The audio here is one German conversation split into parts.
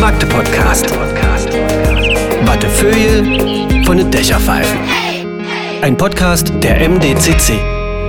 Magde Podcast. Wattefeuille von den Dächerpfeifen. Ein Podcast der MDCC.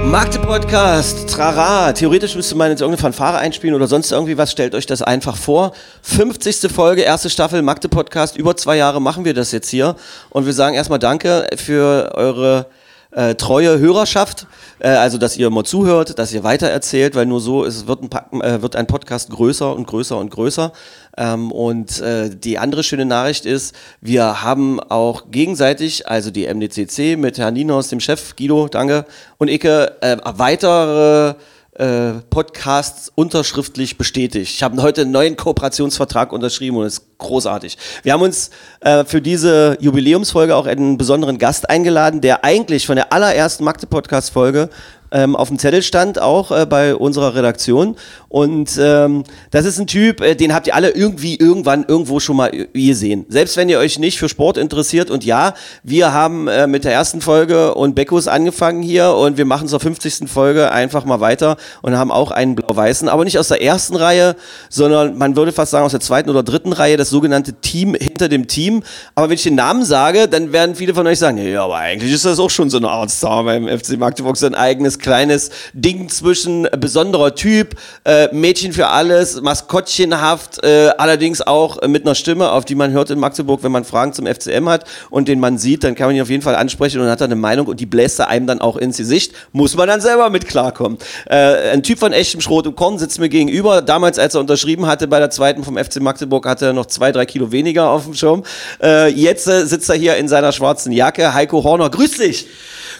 Magde Podcast, trara. Theoretisch müsste man jetzt irgendeine Fanfare einspielen oder sonst irgendwie was. Stellt euch das einfach vor. 50. Folge, erste Staffel Magde Podcast. Über zwei Jahre machen wir das jetzt hier. Und wir sagen erstmal Danke für eure äh, treue Hörerschaft. Äh, also, dass ihr mal zuhört, dass ihr weitererzählt, weil nur so ist, wird, ein, äh, wird ein Podcast größer und größer und größer. Ähm, und äh, die andere schöne Nachricht ist, wir haben auch gegenseitig, also die MDCC mit Herrn Nienhaus, dem Chef, Guido, danke, und Icke, äh, weitere äh, Podcasts unterschriftlich bestätigt. Ich habe heute einen neuen Kooperationsvertrag unterschrieben und das ist großartig. Wir haben uns äh, für diese Jubiläumsfolge auch einen besonderen Gast eingeladen, der eigentlich von der allerersten Magde-Podcast-Folge ähm, auf dem Zettel stand, auch äh, bei unserer Redaktion. Und ähm, das ist ein Typ, äh, den habt ihr alle irgendwie irgendwann irgendwo schon mal gesehen. Selbst wenn ihr euch nicht für Sport interessiert. Und ja, wir haben äh, mit der ersten Folge und Beckus angefangen hier und wir machen zur 50. Folge einfach mal weiter und haben auch einen blau-weißen, aber nicht aus der ersten Reihe, sondern man würde fast sagen aus der zweiten oder dritten Reihe, das sogenannte Team hinter dem Team. Aber wenn ich den Namen sage, dann werden viele von euch sagen, ja, aber eigentlich ist das auch schon so eine Art Star beim FC Magdeburg, so ein eigenes kleines Ding zwischen besonderer Typ, äh, Mädchen für alles, maskottchenhaft, äh, allerdings auch mit einer Stimme, auf die man hört in Magdeburg, wenn man Fragen zum FCM hat und den man sieht, dann kann man ihn auf jeden Fall ansprechen und hat dann eine Meinung und die bläst er einem dann auch ins Gesicht, muss man dann selber mit klarkommen. Äh, ein Typ von echtem Schrot und Korn sitzt mir gegenüber, damals als er unterschrieben hatte bei der zweiten vom FC Magdeburg, hatte er noch zwei, drei Kilo weniger auf dem Schirm. Äh, jetzt äh, sitzt er hier in seiner schwarzen Jacke, Heiko Horner, grüß dich!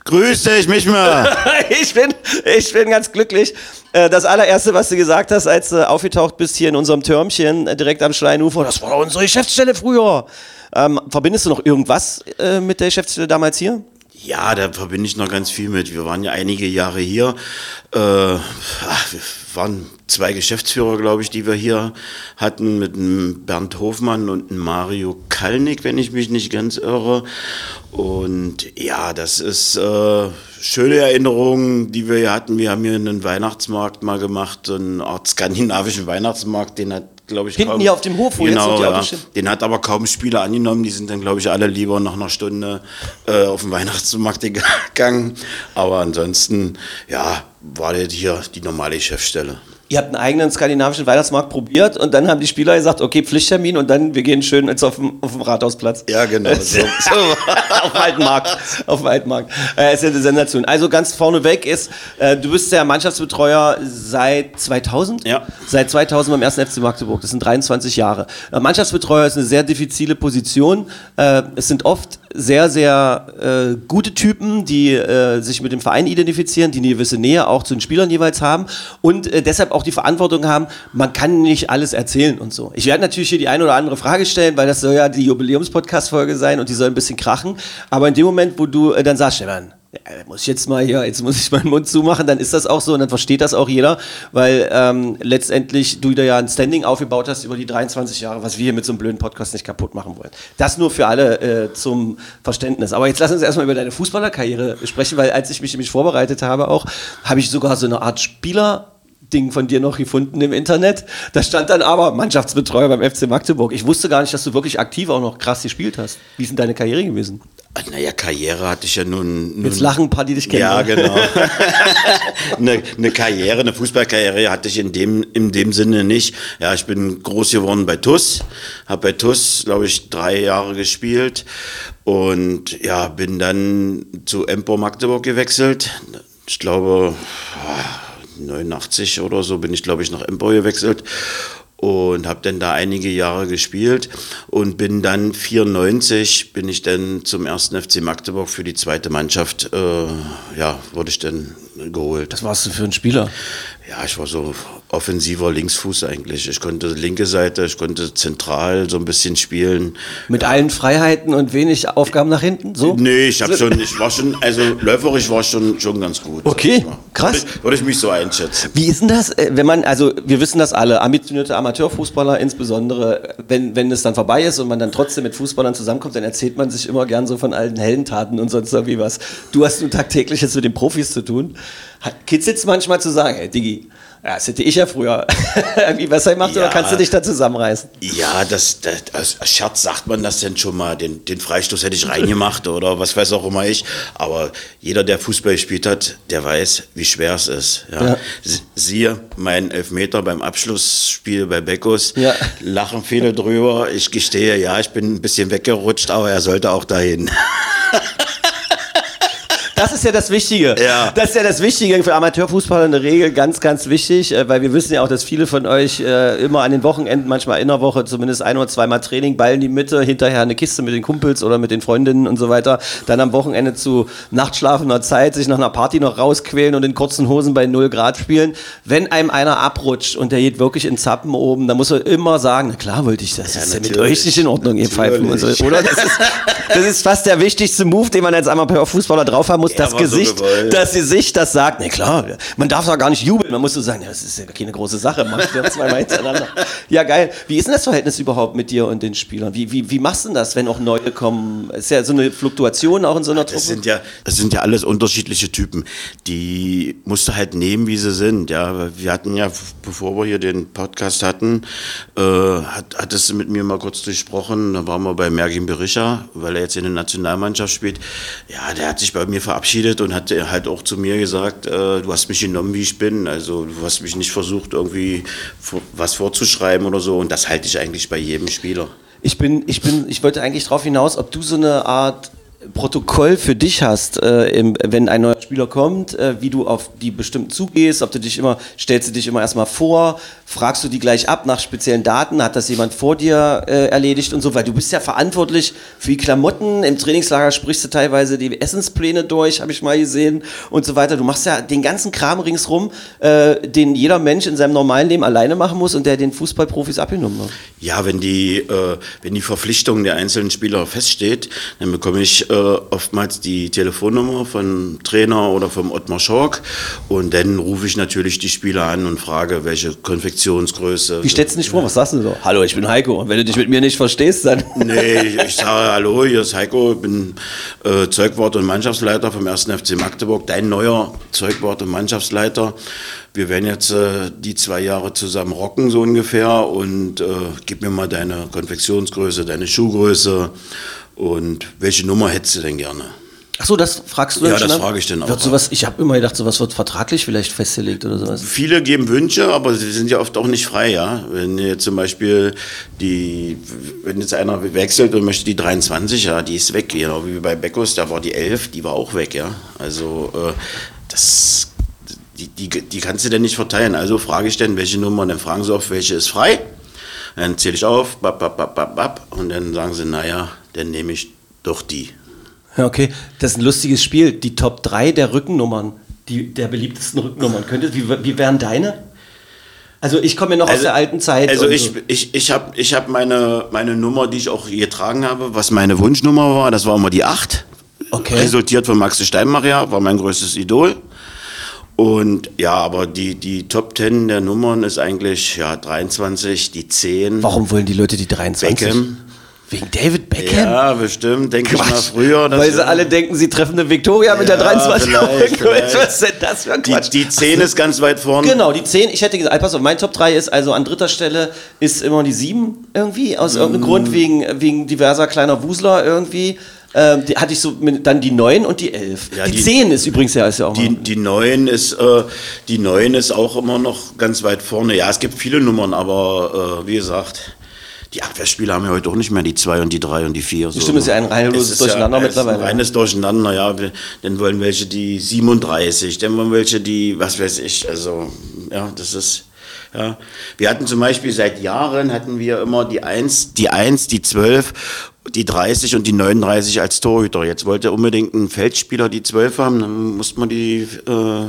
Grüß dich, mich mal. ich, bin, ich bin ganz glücklich. Äh, Das allererste, was du gesagt hast, als du aufgetaucht bist hier in unserem Türmchen äh, direkt am Schleinufer, das war doch unsere Geschäftsstelle früher. Ähm, verbindest du noch irgendwas äh, mit der Geschäftsstelle damals hier? Ja, da verbinde ich noch ganz viel mit. Wir waren ja einige Jahre hier. Äh, ach, wir waren zwei Geschäftsführer, glaube ich, die wir hier hatten, mit einem Bernd Hofmann und einem Mario Kalnick, wenn ich mich nicht ganz irre. Und ja, das ist äh, schöne Erinnerungen, die wir hier hatten. Wir haben hier einen Weihnachtsmarkt mal gemacht, so eine Art skandinavischen Weihnachtsmarkt, den hat glaube ich, Hinten hier auf dem Hof, wo jetzt genau, ja. Den hat aber kaum Spieler angenommen. Die sind dann, glaube ich, alle lieber nach einer Stunde äh, auf den Weihnachtsmarkt gegangen. Aber ansonsten, ja, war das hier die normale Chefstelle. Ihr habt einen eigenen skandinavischen Weihnachtsmarkt probiert und dann haben die Spieler gesagt, okay, Pflichttermin und dann wir gehen schön jetzt auf dem, auf dem Rathausplatz. Ja, genau. So, auf dem alten Markt. Auf dem alten Markt. Äh, ist ja eine Sensation. Also ganz vorneweg ist, äh, du bist der Mannschaftsbetreuer seit 2000? Ja. Seit 2000 beim 1. FC Magdeburg. Das sind 23 Jahre. Äh, Mannschaftsbetreuer ist eine sehr diffizile Position. Äh, es sind oft sehr, sehr äh, gute Typen, die äh, sich mit dem Verein identifizieren, die eine gewisse Nähe auch zu den Spielern jeweils haben und äh, deshalb auch die Verantwortung haben, man kann nicht alles erzählen und so. Ich werde natürlich hier die eine oder andere Frage stellen, weil das soll ja die Jubiläums-Podcast-Folge sein und die soll ein bisschen krachen. Aber in dem Moment, wo du äh, dann sagst, Stefan, muss ich jetzt mal hier, jetzt muss ich meinen Mund zumachen, dann ist das auch so und dann versteht das auch jeder, weil ähm, letztendlich du da ja ein Standing aufgebaut hast über die 23 Jahre, was wir hier mit so einem blöden Podcast nicht kaputt machen wollen. Das nur für alle äh, zum Verständnis. Aber jetzt lass uns erstmal über deine Fußballerkarriere sprechen, weil als ich mich nämlich vorbereitet habe auch, habe ich sogar so eine Art Spieler Ding von dir noch gefunden im Internet. Da stand dann aber Mannschaftsbetreuer beim FC Magdeburg. Ich wusste gar nicht, dass du wirklich aktiv auch noch krass gespielt hast. Wie ist denn deine Karriere gewesen? Naja, Karriere hatte ich ja nun. nun Jetzt lachen ein paar, die dich kennen. Ja, oder? genau. eine, eine Karriere, eine Fußballkarriere hatte ich in dem, in dem Sinne nicht. Ja, ich bin groß geworden bei TUS, habe bei TUS, glaube ich, drei Jahre gespielt und ja, bin dann zu Empor Magdeburg gewechselt. Ich glaube, 89 oder so bin ich, glaube ich, nach Empor gewechselt und habe dann da einige Jahre gespielt und bin dann 94 bin ich dann zum ersten FC Magdeburg für die zweite Mannschaft äh, ja wurde ich dann geholt Was warst du für ein Spieler? ja ich war so offensiver Linksfuß eigentlich. Ich konnte linke Seite, ich konnte zentral so ein bisschen spielen. Mit allen Freiheiten und wenig Aufgaben nach hinten? So? Nee, ich habe schon, ich war schon, also läuferisch war ich schon, schon ganz gut. Okay, krass. Würde ich, würde ich mich so einschätzen. Wie ist denn das, äh, wenn man, also wir wissen das alle, ambitionierte Amateurfußballer insbesondere, wenn, wenn es dann vorbei ist und man dann trotzdem mit Fußballern zusammenkommt, dann erzählt man sich immer gern so von alten Heldentaten und sonst irgendwie was. Du hast nun tagtäglich jetzt mit den Profis zu tun. Kitzelt es manchmal zu sagen, hey Digi, das hätte ich ja früher. Wie was er macht, Ja. oder kannst du dich da zusammenreißen? Ja, das, das als Scherz sagt man das denn schon mal. Den, den Freistoß hätte ich reingemacht oder was weiß auch immer ich. Aber jeder, der Fußball gespielt hat, der weiß, wie schwer es ist. Ja. Ja. Sie- Siehe meinen Elfmeter beim Abschlussspiel bei Beckos. Ja. Lachen viele drüber. Ich gestehe, ja, ich bin ein bisschen weggerutscht, aber er sollte auch dahin. Das ist ja das Wichtige. Ja. Das ist ja das Wichtige für Amateurfußballer in der Regel ganz, ganz wichtig, äh, weil wir wissen ja auch, dass viele von euch äh, immer an den Wochenenden, manchmal in der Woche, zumindest ein oder zweimal Training, Ball in die Mitte, hinterher eine Kiste mit den Kumpels oder mit den Freundinnen und so weiter, dann am Wochenende zu nachtschlafender Zeit sich nach einer Party noch rausquälen und in kurzen Hosen bei 0 Grad spielen. Wenn einem einer abrutscht und der geht wirklich in Zappen oben, dann muss er immer sagen, na klar wollte ich das, das ist ja mit euch nicht in Ordnung, ihr Pfeifen und so, oder? Das ist, das ist fast der wichtigste Move, den man als Amateurfußballer drauf haben muss, Ja, das so Gesicht, gewollt. das Gesicht, das sagt, ne klar, man darf doch gar nicht jubeln, man muss so sagen, ja, das ist ja keine große Sache, man ja zweimal hintereinander. Ja, geil. Wie ist denn das Verhältnis überhaupt mit dir und den Spielern? Wie, wie, wie machst du das, wenn auch neue kommen? Ist ja so eine Fluktuation auch in so einer Truppe. Das sind ja, das sind ja alles unterschiedliche Typen. Die musst du halt nehmen, wie sie sind. Ja, wir hatten ja, bevor wir hier den Podcast hatten, äh, hat, hattest du mit mir mal kurz durchsprochen. Da waren wir bei Mergin Berisha, weil er jetzt in der Nationalmannschaft spielt. Ja, der hat sich bei mir verabschiedet und hat halt auch zu mir gesagt, äh, du hast mich genommen, wie ich bin. Also du hast mich nicht versucht, irgendwie was vorzuschreiben oder so. Und das halte ich eigentlich bei jedem Spieler. Ich bin, ich bin, ich wollte eigentlich darauf hinaus, ob du so eine Art Protokoll für dich hast, äh, im, wenn ein neuer Spieler kommt, äh, wie du auf die bestimmten zugehst, ob du dich immer, stellst du dich immer erstmal vor, fragst du die gleich ab nach speziellen Daten, hat das jemand vor dir äh, erledigt und so, weil du bist ja verantwortlich für die Klamotten, im Trainingslager sprichst du teilweise die Essenspläne durch, habe ich mal gesehen und so weiter. Du machst ja den ganzen Kram ringsrum, äh, den jeder Mensch in seinem normalen Leben alleine machen muss und der den Fußballprofis abgenommen wird. Ja, wenn die, äh, wenn die Verpflichtung der einzelnen Spieler feststeht, dann bekomme ich äh, oftmals die Telefonnummer von Trainer oder vom Ottmar Schork und dann rufe ich natürlich die Spieler an und frage, welche Konfektionsgröße. Wie stellst du dich vor? Was sagst du so? Hallo, ich bin Heiko. Und wenn du dich mit mir nicht verstehst, dann. Nee, ich, ich sage, hallo, hier ist Heiko, ich bin äh, Zeugwart und Mannschaftsleiter vom 1. FC Magdeburg, dein neuer Zeugwart und Mannschaftsleiter. Wir werden jetzt äh, die zwei Jahre zusammen rocken, so ungefähr, und äh, gib mir mal deine Konfektionsgröße, deine Schuhgröße und welche Nummer hättest du denn gerne? Ach so, das fragst du Ja, dann schon das ab? frage ich dann auch Wird sowas, ich habe immer gedacht, sowas wird vertraglich vielleicht festgelegt oder sowas. Viele geben Wünsche, aber sie sind ja oft auch nicht frei, ja. Wenn jetzt zum Beispiel die, wenn jetzt einer wechselt und möchte die 23, ja, die ist weg, genau wie bei Beckos, da war die 11, die war auch weg, ja. Also äh, das, die, die, die kannst du denn nicht verteilen. Also frage ich dann, welche Nummer, dann fragen sie oft, welche ist frei. Dann zähle ich auf, bap, bap, bap, bap, bap, und dann sagen sie, naja, dann nehme ich doch die. Ja, okay. Das ist ein lustiges Spiel. Die Top 3 der Rückennummern, die, der beliebtesten Rückennummern. Könnte, wie, wie wären deine? Also ich komme ja noch aus der alten Zeit. Also ich, so. ich, ich habe ich hab meine, meine Nummer, die ich auch getragen habe, was meine Wunschnummer war, das war immer die 8. Okay. Resultiert von Max Steinmacher, war mein größtes Idol. Und ja, aber die, die Top 10 der Nummern ist eigentlich ja, 23, die 10. Warum wollen die Leute die 23? Beckham. Wegen David Beckham? Ja, bestimmt, denke ich mal früher. Weil sie alle denken, sie treffen eine Victoria mit der Ja, 23 vielleicht, vielleicht. Was ist denn das für ein die, Quatsch? die 10 ist ganz weit vorne. Genau, die 10, ich hätte gesagt, pass auf, mein Top 3 ist also an dritter Stelle ist immer die 7 irgendwie, aus irgendeinem Mm. Grund, wegen, wegen diverser kleiner Wusler irgendwie. Ähm, die hatte ich so mit, dann die 9 und die 11. Ja, die, die- 10 ist übrigens ja, ist ja auch Die, mal. die 9 ist, äh, die 9 ist auch immer noch ganz weit vorne. Ja, es gibt viele Nummern, aber äh, wie gesagt, die Abwehrspieler haben ja heute auch nicht mehr die 2 und die 3 und die 4. So. Stimmt, ist ja ein reines Es ist Durcheinander ja, mittlerweile. Ein reines Durcheinander, ja. Dann wollen welche die 37, dann wollen welche die, was weiß ich, also, ja, das ist. Ja. Wir hatten zum Beispiel seit Jahren hatten wir immer die 1, die 1, die 12, die 30 und die 39 als Torhüter. Jetzt wollte unbedingt ein Feldspieler die 12 haben, dann musste man die äh,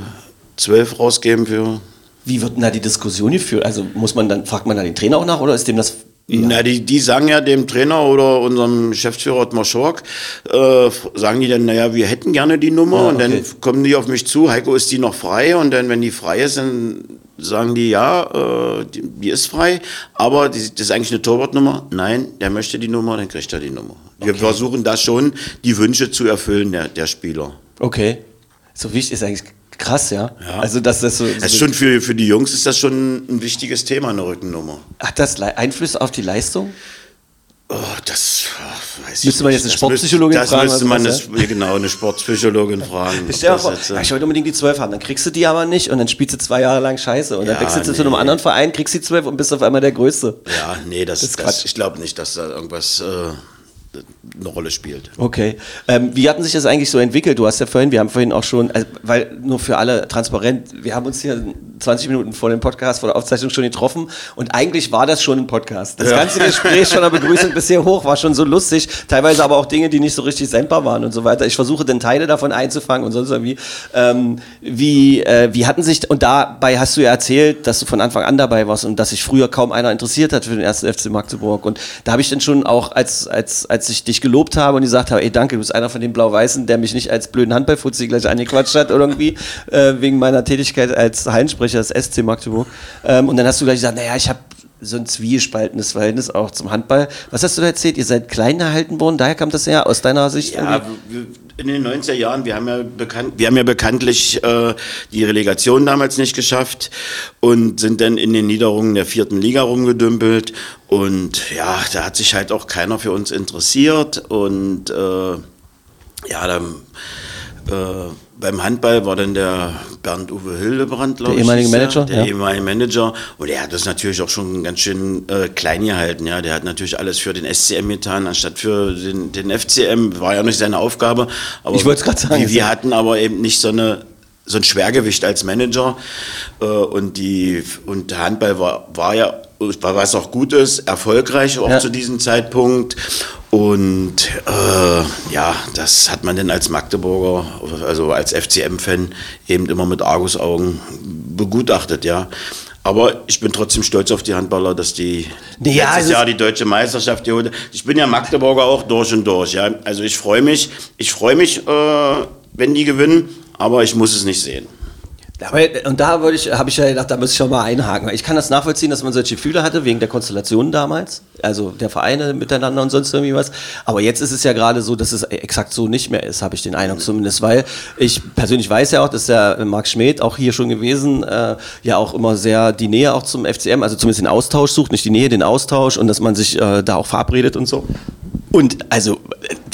12 rausgeben für, Wie wird denn da die Diskussion geführt? Also muss man dann, fragt man da den Trainer auch nach oder ist dem das Na, die, die sagen ja dem Trainer oder unserem Geschäftsführer Ottmar Schork, äh, sagen die dann, naja, wir hätten gerne die Nummer Ja, und dann okay. kommen die auf mich zu, Heiko, ist die noch frei? Und dann, wenn die frei ist, dann sagen die, ja, äh, die, die ist frei, aber die, das ist eigentlich eine Torwartnummer. Nein, der möchte die Nummer, dann kriegt er die Nummer. Wir versuchen da schon, die Wünsche zu erfüllen der, der Spieler. Okay. So wichtig ist eigentlich krass, ja. Ja. Also dass das so. Das ist so schon für, für die Jungs ist das schon ein wichtiges Thema, eine Rückennummer. hat das Le- Einfluss auf die Leistung? Oh, das oh, weiß ich Müsste man jetzt eine Das Sportpsychologin müsste, fragen, Das müsste man, das das, ja, genau, eine Sportpsychologin fragen. dir das vor, jetzt, äh, ja, ich wollte unbedingt die 12 haben, dann kriegst du die aber nicht und dann spielst du zwei Jahre lang Scheiße und dann Ja, wechselst du zu nee. einem anderen Verein, kriegst die 12 und bist auf einmal der Größte. ja, nee, das, Das ist das, ich glaube nicht, dass da irgendwas äh, eine Rolle spielt. Okay. Ähm, wie hatten sich das eigentlich so entwickelt? Du hast ja vorhin, wir haben vorhin auch schon, also, weil nur für alle transparent, wir haben uns hier 20 Minuten vor dem Podcast, vor der Aufzeichnung schon getroffen und eigentlich war das schon ein Podcast. Das ganze Gespräch von der Begrüßung bis hier hoch war schon so lustig, teilweise aber auch Dinge, die nicht so richtig sendbar waren und so weiter. Ich versuche dann Teile davon einzufangen und sonst irgendwie. Ähm, wie, äh, wie hatten sich, und dabei hast du ja erzählt, dass du von Anfang an dabei warst und dass sich früher kaum einer interessiert hat für den ersten FC Magdeburg und da habe ich dann schon auch, als, als, als ich dich gelobt habe und gesagt habe, ey danke, du bist einer von den Blau-Weißen, der mich nicht als blöden Handballfuzzi gleich angequatscht hat irgendwie, äh, wegen meiner Tätigkeit als Hallensprecher des SC Magdeburg. Ähm, und dann hast du gleich gesagt, naja, ich habe so ein zwiespaltenes Verhältnis auch zum Handball. Was hast du da erzählt? Ihr seid klein gehalten worden, daher kam das her, aus deiner Sicht? Ja, wir- in den 90er Jahren, wir haben ja, bekannt, wir haben ja bekanntlich äh, die Relegation damals nicht geschafft und sind dann in den Niederungen der vierten Liga rumgedümpelt. Und ja, da hat sich halt auch keiner für uns interessiert. Und äh, ja, dann äh, beim Handball war dann der Bernd-Uwe Hildebrand, glaube Der ich. ehemalige er, Manager, Der ja. ehemalige Manager. Und er hat das natürlich auch schon ganz schön äh, klein gehalten. Ja. Der hat natürlich alles für den SCM getan, anstatt für den, den FCM. War ja nicht seine Aufgabe. Aber Ich wollte es gerade sagen, Wir, wir hatten aber eben nicht so eine so ein Schwergewicht als Manager äh, und die und der Handball war, war ja was auch gut ist, erfolgreich auch Ja. zu diesem Zeitpunkt und äh, ja, das hat man dann als Magdeburger, also als FCM-Fan eben immer mit Argusaugen begutachtet, ja. Aber ich bin trotzdem stolz auf die Handballer, dass die Ja, es letztes Jahr die deutsche Meisterschaft geholt haben. Ich bin ja Magdeburger auch durch und durch, ja. Also ich freue mich, ich freue mich, äh, wenn die gewinnen, aber ich muss es nicht sehen. Aber, und da wollte ich, habe ich ja gedacht, da muss ich schon mal einhaken. Ich kann das nachvollziehen, dass man solche Gefühle hatte, wegen der Konstellation damals, also der Vereine miteinander und sonst irgendwie was. Aber jetzt ist es ja gerade so, dass es exakt so nicht mehr ist, habe ich den Eindruck zumindest, weil ich persönlich weiß ja auch, dass der Marc Schmidt auch hier schon gewesen, äh, ja auch immer sehr die Nähe auch zum FCM, also zumindest den Austausch sucht, nicht die Nähe, den Austausch und dass man sich äh, da auch verabredet und so. Und also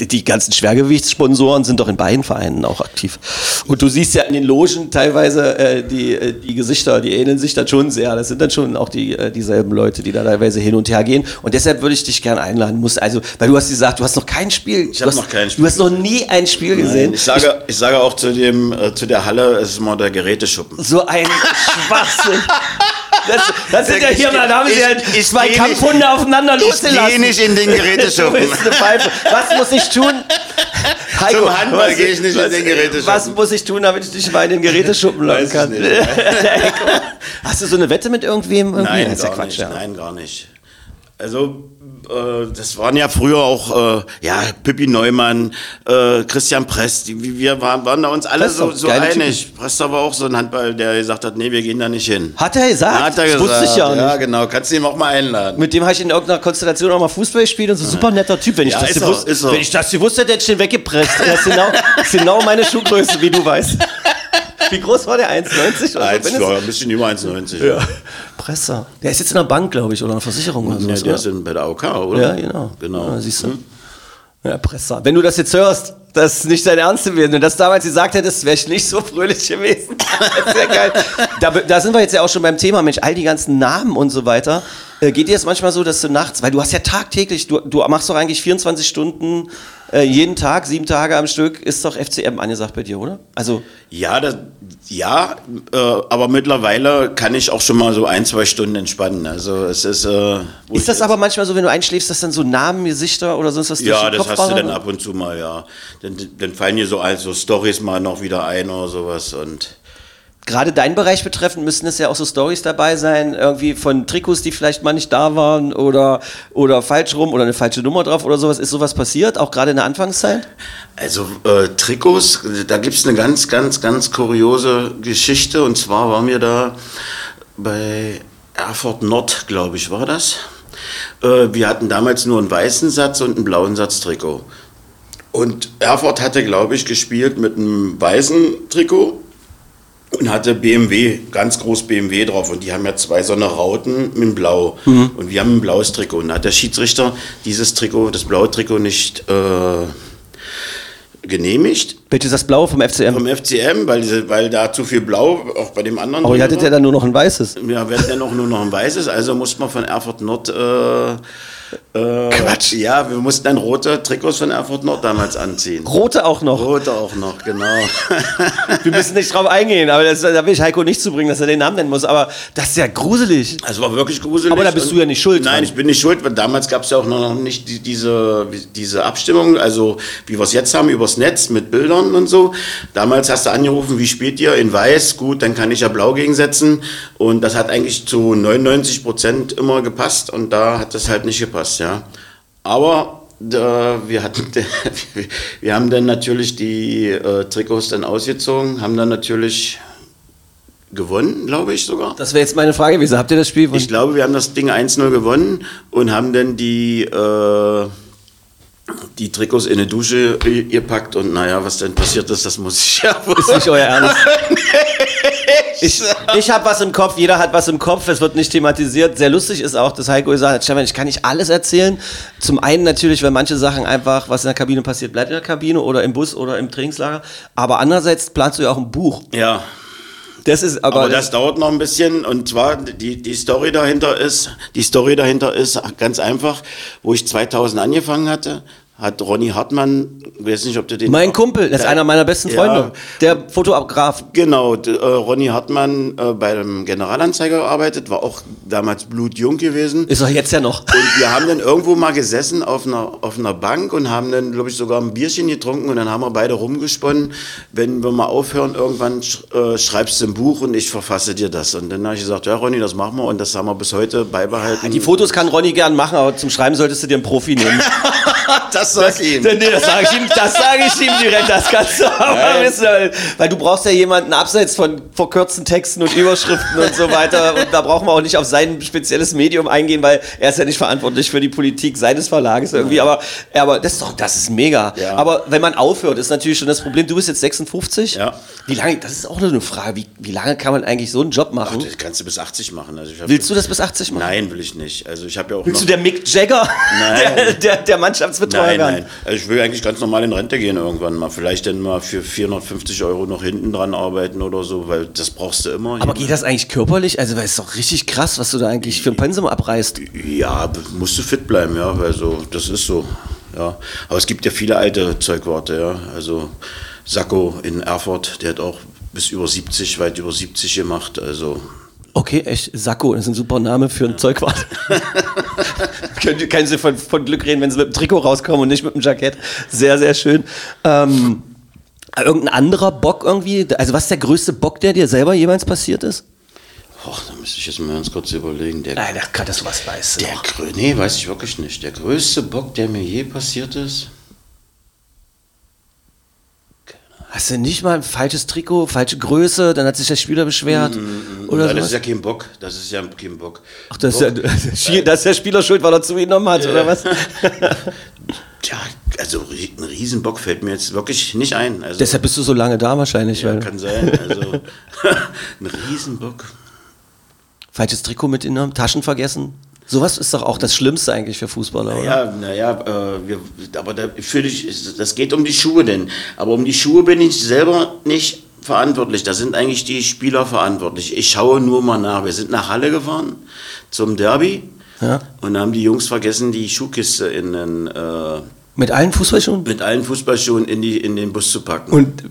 äh, die ganzen Schwergewichtssponsoren sind doch in beiden Vereinen auch aktiv. Und du siehst ja in den Logen teilweise äh, die, äh, die Gesichter, die ähneln sich dann schon sehr. Das sind dann schon auch die, äh, dieselben Leute, die da teilweise hin und her gehen. Und deshalb würde ich dich gerne einladen. Muss also, weil du hast gesagt, du hast noch kein Spiel. Ich du hab hast, noch kein Spiel Du hast noch nie ein Spiel gesehen. Ich sage, ich sage auch zu, dem, äh, zu der Halle, es ist mal der Geräteschuppen. so ein Schwachsinn. Das, das sind ja Ich- hier, da haben sie ich- ich zwei Kampfhunde aufeinander losgelassen. gehe nicht in den Geräteschuppen. Was muss ich tun? Heiko, Zum Handball was- gehe ich nicht in was- den Geräteschuppen. Was muss ich tun, damit ich dich mal in den Geräteschuppen locken ich kann? nicht. Heiko, Hast du so eine Wette mit irgendwem? Irgendwie? Nein, Das ist ja gar Quatsch, nicht. ja. Nein, gar nicht. Also, äh, das waren ja früher auch, äh, ja, Pippi Neumann, äh, Christian Prest, die, wir waren, waren da uns alle so, so einig. Prest war auch so ein Handball, der gesagt hat, nee, wir gehen da nicht hin. Hat er gesagt? Hat er das gesagt. wusste ich ja auch nicht. genau. Kannst du ihn auch mal einladen. Mit dem habe ich in irgendeiner Konstellation auch mal Fußball gespielt und so super netter Typ. Wenn ich, Ja, das, gewusst, er. wenn ich das gewusst hätte, hätte ich den weggepresst. Das ist genau, ist genau meine Schuhgröße, wie du weißt. Wie groß war der? 1,90? oder Eins, so? ja, ein bisschen über 1,90. Ja. Presser. Der ist jetzt in einer Bank, glaube ich, oder einer Versicherung oder Ja, sowas. der ist in, bei der AOK, oder? Ja, genau. Genau. Ja, siehst du. Ja, Presser. Wenn du das jetzt hörst, das ist nicht dein Ernst gewesen. Wenn du das damals gesagt hättest, wäre ich nicht so fröhlich gewesen. Das ja geil. Da, da sind wir jetzt ja auch schon beim Thema, Mensch, all die ganzen Namen und so weiter. Äh, geht dir das manchmal so, dass du nachts, weil du hast ja tagtäglich, du, du machst doch eigentlich 24 Stunden äh, jeden Tag, sieben Tage am Stück, ist doch FCM angesagt bei dir, oder? Also, Ja, das, ja, äh, aber mittlerweile kann ich auch schon mal so ein, zwei Stunden entspannen. Also es ist. Äh, ist das aber manchmal so, wenn du einschläfst, dass dann so Namen, Gesichter oder sonst was Ja, das Kopf hast du dann ab und zu mal, ja. Dann, dann fallen dir so, ein- so Stories mal noch wieder ein oder sowas und Gerade deinen Bereich betreffend müssten es ja auch so Stories dabei sein, irgendwie von Trikots, die vielleicht mal nicht da waren oder, oder falsch rum oder eine falsche Nummer drauf oder sowas. Ist sowas passiert, auch gerade in der Anfangszeit? Also äh, Trikots, da gibt es eine ganz, ganz, ganz kuriose Geschichte. Und zwar waren wir da bei Erfurt Nord, glaube ich, war das. Äh, wir hatten damals nur einen weißen Satz und einen blauen Satz Trikot. Und Erfurt hatte, glaube ich, gespielt mit einem weißen Trikot und hatte BMW, ganz groß BMW drauf. Und die haben ja zwei so eine Rauten mit Blau. Und wir haben ein blaues Trikot. Und da hat der Schiedsrichter dieses Trikot, das blaue Trikot nicht äh, genehmigt. Welches das Blaue vom FCM? Vom FCM, weil, weil da zu viel Blau auch bei dem anderen. Aber ihr hattet ja dann nur noch ein weißes. Ja, wir hatten ja noch nur noch ein weißes, also musste man von Erfurt Nord. Äh, äh, Quatsch. Ja, wir mussten dann rote Trikots von Erfurt Nord damals anziehen. Rote auch noch. Rote auch noch, genau. Wir müssen nicht drauf eingehen, aber das, da will ich Heiko nicht zubringen, dass er den Namen nennen muss. Aber das ist ja gruselig. Also war wirklich gruselig. Aber da bist du ja nicht schuld Nein, dran. ich bin nicht schuld, weil damals gab es ja auch noch nicht die, diese, diese Abstimmung, also wie wir es jetzt haben, übers Netz mit Bildern und so. Damals hast du angerufen, wie spielt ihr? In weiß, gut, dann kann ich ja blau gegensetzen. Und das hat eigentlich zu 99 Prozent immer gepasst und da hat das halt nicht gepasst, ja. Aber da, wir, hatten, wir haben dann natürlich die äh, Trikots dann ausgezogen, haben dann natürlich gewonnen, glaube ich sogar. Das wäre jetzt meine Frage gewesen. Habt ihr das Spiel? Ich glaube, wir haben das Ding 1-0 gewonnen und haben dann die, äh, die Trikots in eine Dusche ge- gepackt und naja, was dann passiert ist, das muss ich ja wohl. ist nicht euer Ernst. Ich, ich habe was im Kopf, jeder hat was im Kopf, es wird nicht thematisiert. Sehr lustig ist auch, dass Heiko gesagt hat, Stefan, ich kann nicht alles erzählen. Zum einen natürlich, weil manche Sachen einfach, was in der Kabine passiert, bleibt in der Kabine oder im Bus oder im Trainingslager. Aber andererseits planst du ja auch ein Buch. Ja, Das ist aber, aber das dauert noch ein bisschen und zwar die, die Story dahinter ist, die Story dahinter ist ganz einfach, wo ich 2000 angefangen hatte, hat Ronny Hartmann, ich weiß nicht, ob du den mein Kumpel, das ist einer meiner besten Ja. Freunde, der Fotograf. Genau, äh, Ronny Hartmann äh, bei dem Generalanzeiger gearbeitet, war auch damals blutjung gewesen. Ist doch jetzt ja noch. Und wir haben dann irgendwo mal gesessen auf einer, auf einer Bank und haben dann, glaube ich, sogar ein Bierchen getrunken und dann haben wir beide rumgesponnen, wenn wir mal aufhören, irgendwann sch äh, schreibst du ein Buch und ich verfasse dir das. Und dann habe ich gesagt, ja Ronny, das machen wir und das haben wir bis heute beibehalten. Die Fotos kann Ronny gern machen, aber zum Schreiben solltest du dir einen Profi nehmen. das sag ich ihm. Nee, das sage ich ihm, das sage ich ihm direkt, das kannst du aber wissen, weil, du brauchst ja jemanden abseits von verkürzten Texten und Überschriften und so weiter und da brauchen wir auch nicht auf sein spezielles Medium eingehen, weil er ist ja nicht verantwortlich für die Politik seines Verlages irgendwie, aber, aber das ist doch, das ist mega. Ja. Aber wenn man aufhört, ist natürlich schon das Problem, du bist jetzt 56. Ja. Wie lange, das ist auch nur eine Frage, wie, wie lange kann man eigentlich so einen Job machen? Das kannst du bis 80 machen. Also hab- Willst du das bis 80 machen? Nein, will ich nicht. Also ich habe ja auch Willst noch du der Mick Jagger Nein. der, der, der Mannschaftsbetreuer Nein, werden? nein. Also ich will eigentlich ganz normal in Rente gehen irgendwann mal. Vielleicht dann mal für 450 Euro noch hinten dran arbeiten oder so, weil das brauchst du immer. Aber geht das eigentlich körperlich? Also, weil es ist doch richtig krass, was du da eigentlich für ein Pensum abreißt. ja, musst du fit bleiben, ja, weil so, das ist so. Ja. Aber es gibt ja viele alte Zeugwarte, ja. Also Sacco in Erfurt, der hat auch bis über 70, weit über 70 gemacht. Also Okay, echt, Sakko, das ist ein super Name für ein Zeugwart. können, können Sie von, von Glück reden, wenn Sie mit dem Trikot rauskommen und nicht mit dem Jackett. Sehr, sehr schön. Ähm, irgendein anderer Bock irgendwie? Also, was ist der größte Bock, der dir selber jemals passiert ist? Och, da müsste ich jetzt mal ganz kurz überlegen. Der, Nein, ach, dass du was weißt. der nee, weiß ich wirklich nicht. Der größte Bock, der mir je passiert ist. Hast du nicht mal ein falsches Trikot, falsche Größe, dann hat sich der Spieler beschwert? Oder Nein, das ist ja kein Bock. Das ist ja kein Bock. Ach, das ist, ja, das ist der Spieler schuld, weil er zu ihm genommen hat, oder was? Tja, also ein Riesenbock fällt mir jetzt wirklich nicht ein. Also, Deshalb bist du so lange da wahrscheinlich, ja, kann sein. Also ein Riesenbock. falsches Trikot mitgenommen, Taschen vergessen. Sowas ist doch auch das Schlimmste eigentlich für Fußballer, oder? Ja, naja, äh, wir, aber da fühle ich, das geht um die Schuhe denn. Aber um die Schuhe bin ich selber nicht verantwortlich. Da sind eigentlich die Spieler verantwortlich. Ich schaue nur mal nach. Wir sind nach Halle gefahren zum Derby Ja. und haben die Jungs vergessen, die Schuhkiste in den, äh, Mit allen Fußballschuhen? mit allen Fußballschuhen in, die, in den Bus zu packen. Und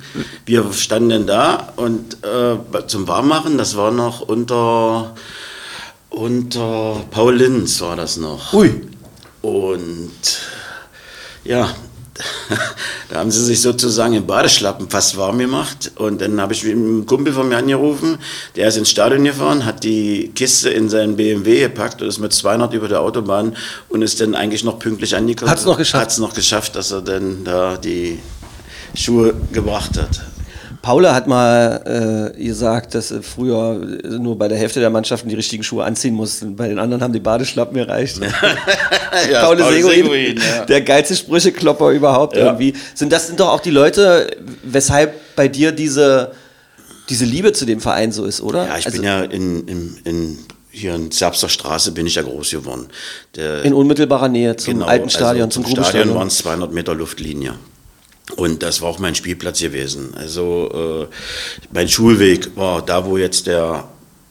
Wir standen da und äh, zum Warmmachen, das war noch unter, unter Paul Linz war das noch. Ui. Und ja, Da haben sie sich sozusagen im Badeschlappen fast warm gemacht. Und dann habe ich mit einem Kumpel von mir angerufen, der ist ins Stadion gefahren, hat die Kiste in seinen BMW gepackt und ist mit 200 über der Autobahn und ist dann eigentlich noch pünktlich angekommen. Hat's noch geschafft? Hat es noch geschafft, dass er dann da die Schuhe gebracht hat. Paula hat mal äh, gesagt, dass sie früher nur bei der Hälfte der Mannschaften die richtigen Schuhe anziehen mussten. Bei den anderen haben die Badeschlappen gereicht. ja, Paul Paul Seguin, Seguin, ja. der geilste Sprücheklopper überhaupt Ja. irgendwie. Sind das sind doch auch die Leute, weshalb bei dir diese, diese Liebe zu dem Verein so ist, oder? Ja, ich Also bin ja in, in, in, hier in Zerbster Straße bin ich ja groß geworden. Der, in unmittelbarer Nähe zum genau, alten Stadion, also zum zum Stadion waren es 200 Meter Luftlinie. Und das war auch mein Spielplatz gewesen. Also äh, mein Schulweg war da, wo jetzt der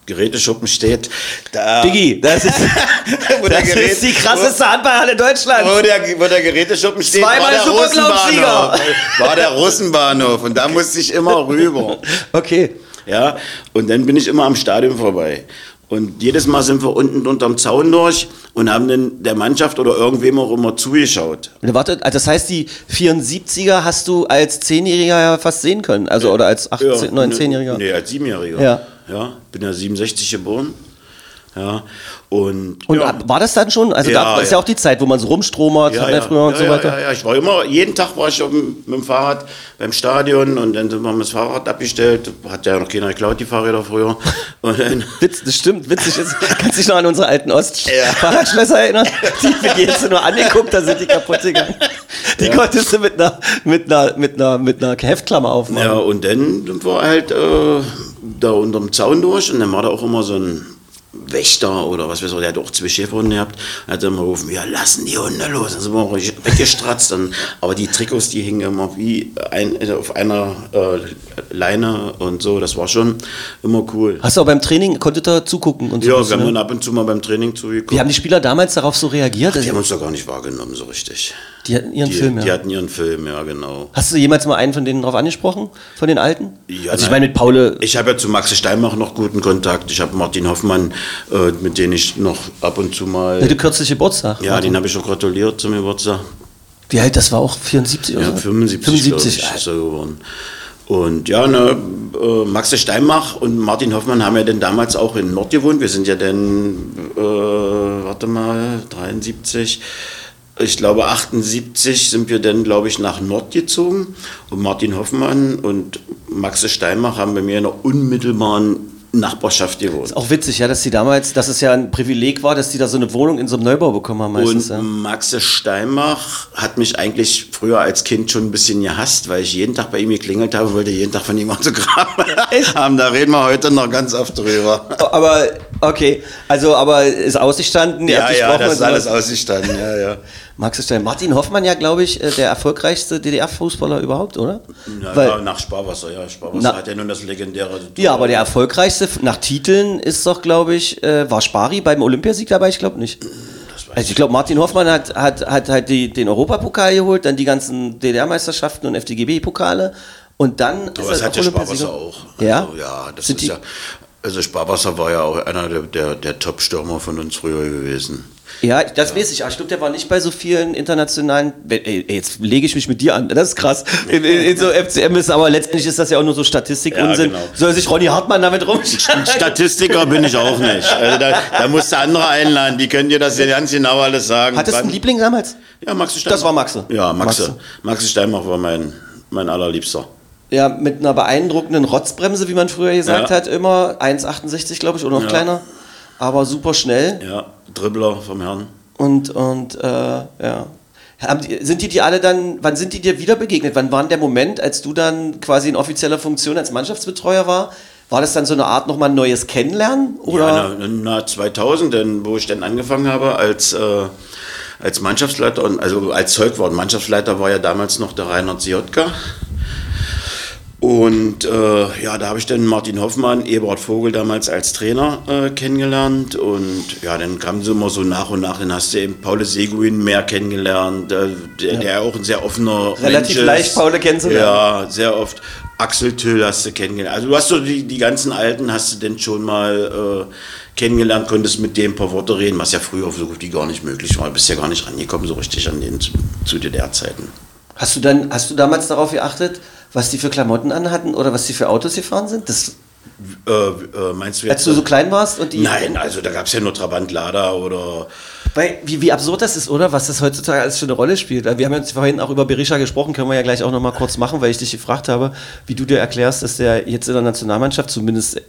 Geräteschuppen steht. Da, Diggi, das ist, wo der das Gerät- ist die krasseste Handballhalle Deutschlands. Wo der, wo der Geräteschuppen steht, Zweimal war der. Russenbahnhof. War der Russenbahnhof. Und da musste ich immer rüber. Okay. Ja, und dann bin ich immer am Stadion vorbei. Und jedes Mal sind wir unten unterm Zaun durch und haben dann der Mannschaft oder irgendwem auch immer zugeschaut. Warte, also das heißt, die 74er hast du als 10-Jähriger ja fast sehen können. Also, oder als 18, 9, 10-Jähriger. Nee, als Siebenjähriger. Ja. ja. Bin ja 67 geboren. Ja. Und, Und ja. ab- war das dann schon? Also Ja, da ist ja ja. auch die Zeit, wo man so rumstromert, ja, hat ja, früher und ja, so ja, weiter. Ja, ja, ich war immer, jeden Tag war ich auf dem, mit dem Fahrrad beim Stadion und dann sind wir mit dem Fahrrad abgestellt. Hat ja noch keiner geklaut, die Fahrräder früher. Witz, das stimmt, witzig ist. Kannst dich noch an unsere alten Ja. Ost-Fahrradschlösser erinnern? Die wir jetzt nur angeguckt, da sind die kaputt gegangen. Die konntest du mit einer, mit einer, mit einer, mit einer Heftklammer aufmachen. Ja, und dann wir halt äh, da unterm Zaun durch und dann war da auch immer so ein Wächter oder was weiß ich, der hat auch zwei Schäferhunde gehabt. Hat dann mal gerufen, ja, lassen die Hunde los. Dann sind wir auch weggestratzt. Und, aber die Trikots, die hingen immer wie ein, auf einer äh, Leine und so. Das war schon immer cool. Hast du auch beim Training, konntet ihr zugucken und so? Ja, was, wir haben ne? dann ab und zu mal beim Training zugeguckt. Wie haben die Spieler damals darauf so reagiert? die haben uns doch gar nicht wahrgenommen so richtig. Die hatten ihren Die, Film, ja. die hatten ihren Film, ja, genau. Hast du jemals mal einen von denen drauf angesprochen? Von den Alten? Ja, also ich meine mit Paul. Ich habe ja zu Max Steinmach noch guten Kontakt. Ich habe Martin Hoffmann, äh, mit dem ich noch ab und zu mal. Hatte kürzlich Geburtstag. Ja, den habe ich auch gratuliert zum Geburtstag. Wie alt, das war auch 74 oder Ja, so? 75, 75. glaub ich, ist er geworden. Und ja, ne, äh, Max Steinmach und Martin Hoffmann haben ja dann damals auch in Nord gewohnt. Wir sind ja dann, äh, warte mal, 73, ich glaube 78 sind wir dann, glaube ich, nach Nord gezogen. Und Martin Hoffmann und Max Steinmach haben bei mir in einer unmittelbaren Nachbarschaft gewohnt. Auch witzig, ja, dass die damals, dass es ja ein Privileg war, dass die da so eine Wohnung in so einem Neubau bekommen haben meistens. Und ja. Maxe Steinmach hat mich eigentlich früher als Kind schon ein bisschen gehasst, weil ich jeden Tag bei ihm geklingelt habe wollte jeden Tag von ihm Autogramm haben. Da reden wir heute noch ganz oft drüber. Aber, okay, also, aber ist ausgestanden, ihr habt gesprochen und sowas. ausgestanden. Ja, ja. Max Stein. Martin Hoffmann ja, glaube ich, äh, der erfolgreichste DDR-Fußballer überhaupt, oder? Ja, Weil- ja, nach Sparwasser, ja. Sparwasser Na- hat ja nun das legendäre. Ja, aber der erfolgreichste nach Titeln ist doch, glaube ich, äh, war Spari beim Olympiasieg dabei? Ich glaube nicht. Also ich glaube, Martin Hoffmann hat, hat, hat halt die, den Europapokal geholt, dann die ganzen DDR-Meisterschaften und FDGB-Pokale und dann Aber ist das er hat ja. Sparwasser auch. Ja? Also, ja, das Sind ist ja. Also Sparwasser war ja auch einer der, der, der Top-Stürmer von uns früher gewesen. Ja, das weiß ich. Aber ich glaube, der war nicht bei so vielen internationalen. Ey, jetzt lege ich mich mit dir an. Das ist krass. In, in, in so FCM ist aber letztendlich ist das ja auch nur so Statistik-Unsinn. Ja, genau. Soll sich Ronny Hartmann damit rumschlagen? Statistiker bin ich auch nicht. Also da, da musst du andere einladen, die können dir das ja ganz genau alles sagen. Hattest du einen Liebling damals? Ja, Maxe Steinmach. Das war Maxe. Ja, Maxe. Maxe. Maxe, Steinmach war mein, mein allerliebster. Ja, mit einer beeindruckenden Rotzbremse, wie man früher gesagt Ja. hat, immer 1,68 glaube ich oder noch Ja. kleiner, aber super schnell Ja, Dribbler vom Herrn. und und äh, ja. Die, sind die dir alle dann, wann sind die dir wieder begegnet? Wann war der Moment, als du dann quasi in offizieller Funktion als Mannschaftsbetreuer war? War das dann so eine Art nochmal ein neues Kennenlernen? Oder? Ja, na, na 2000, denn, wo ich dann angefangen habe als, äh, als Mannschaftsleiter, und, also als Zeugwort. Mannschaftsleiter war ja damals noch der Reinhard Ziotka. Und äh, ja, da habe ich dann Martin Hoffmann, Eberhard Vogel damals als Trainer äh, kennengelernt. Und ja, dann kamen sie immer so nach und nach. Dann hast du eben Paul Seguin mehr kennengelernt, äh, der, der auch ein sehr offener Relativ Mensch leicht, Paul kennenzulernen. Ja, sehr oft. Axel Till hast du kennengelernt. Also du hast so die, die ganzen Alten hast du denn schon mal äh, kennengelernt, konntest mit dem ein paar Worte reden, was ja früher so gut wie gar nicht möglich war. Du bist ja gar nicht rangekommen so richtig an den zu, zu DDR-Zeiten. Hast du dann, hast du damals darauf geachtet, was die für Klamotten anhatten oder was die für Autos gefahren sind? Das, Äh, äh, meinst du jetzt? als du so klein warst und die. Nein, also da gab es ja nur Trabant Lada oder. Weil, wie, wie absurd das ist, oder? Was das heutzutage alles für eine Rolle spielt. Wir haben jetzt vorhin auch über Berisha gesprochen, können wir ja gleich auch nochmal kurz machen, weil ich dich gefragt habe, wie du dir erklärst, dass der jetzt in der Nationalmannschaft zumindest.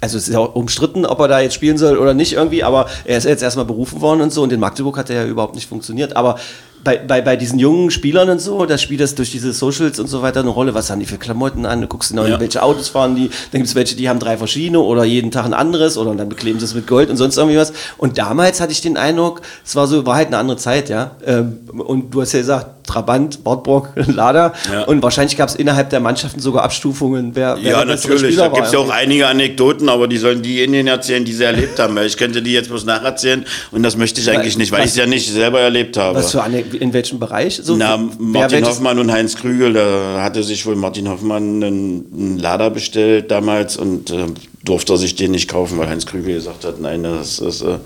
Also es ist ja auch umstritten, ob er da jetzt spielen soll oder nicht irgendwie, aber er ist jetzt erstmal berufen worden und so und in Magdeburg hat er ja überhaupt nicht funktioniert. Aber bei, bei, bei diesen jungen Spielern und so, da spielt das durch diese Socials und so weiter eine Rolle. Was haben die für Klamotten an? Du guckst genau, Ja. welche Autos fahren die. Dann gibt es welche, die haben drei verschiedene oder jeden Tag ein anderes oder dann bekleben sie es mit Gold und sonst irgendwie was. Und damals hatte ich den Eindruck, es war so, war halt eine andere Zeit, ja. Ähm, Und du hast ja gesagt, Trabant, Bordbrock, Lader. Ja. Und wahrscheinlich gab es innerhalb der Mannschaften sogar Abstufungen, wer, wer Ja, natürlich. Da gibt es ja auch einige Anekdoten, aber die sollen diejenigen erzählen, die sie erlebt haben. Weil ich könnte die jetzt bloß nacherzählen und das möchte ich eigentlich nicht, weil was- ich es ja nicht selber erlebt habe. Was für eine, in welchem Bereich? So, Na, Martin Hoffmann und Heinz Krügel, da hatte sich wohl Martin Hoffmann einen, einen Lader bestellt damals und äh, durfte er sich den nicht kaufen, weil Heinz Krügel gesagt hat, nein, das ist, äh,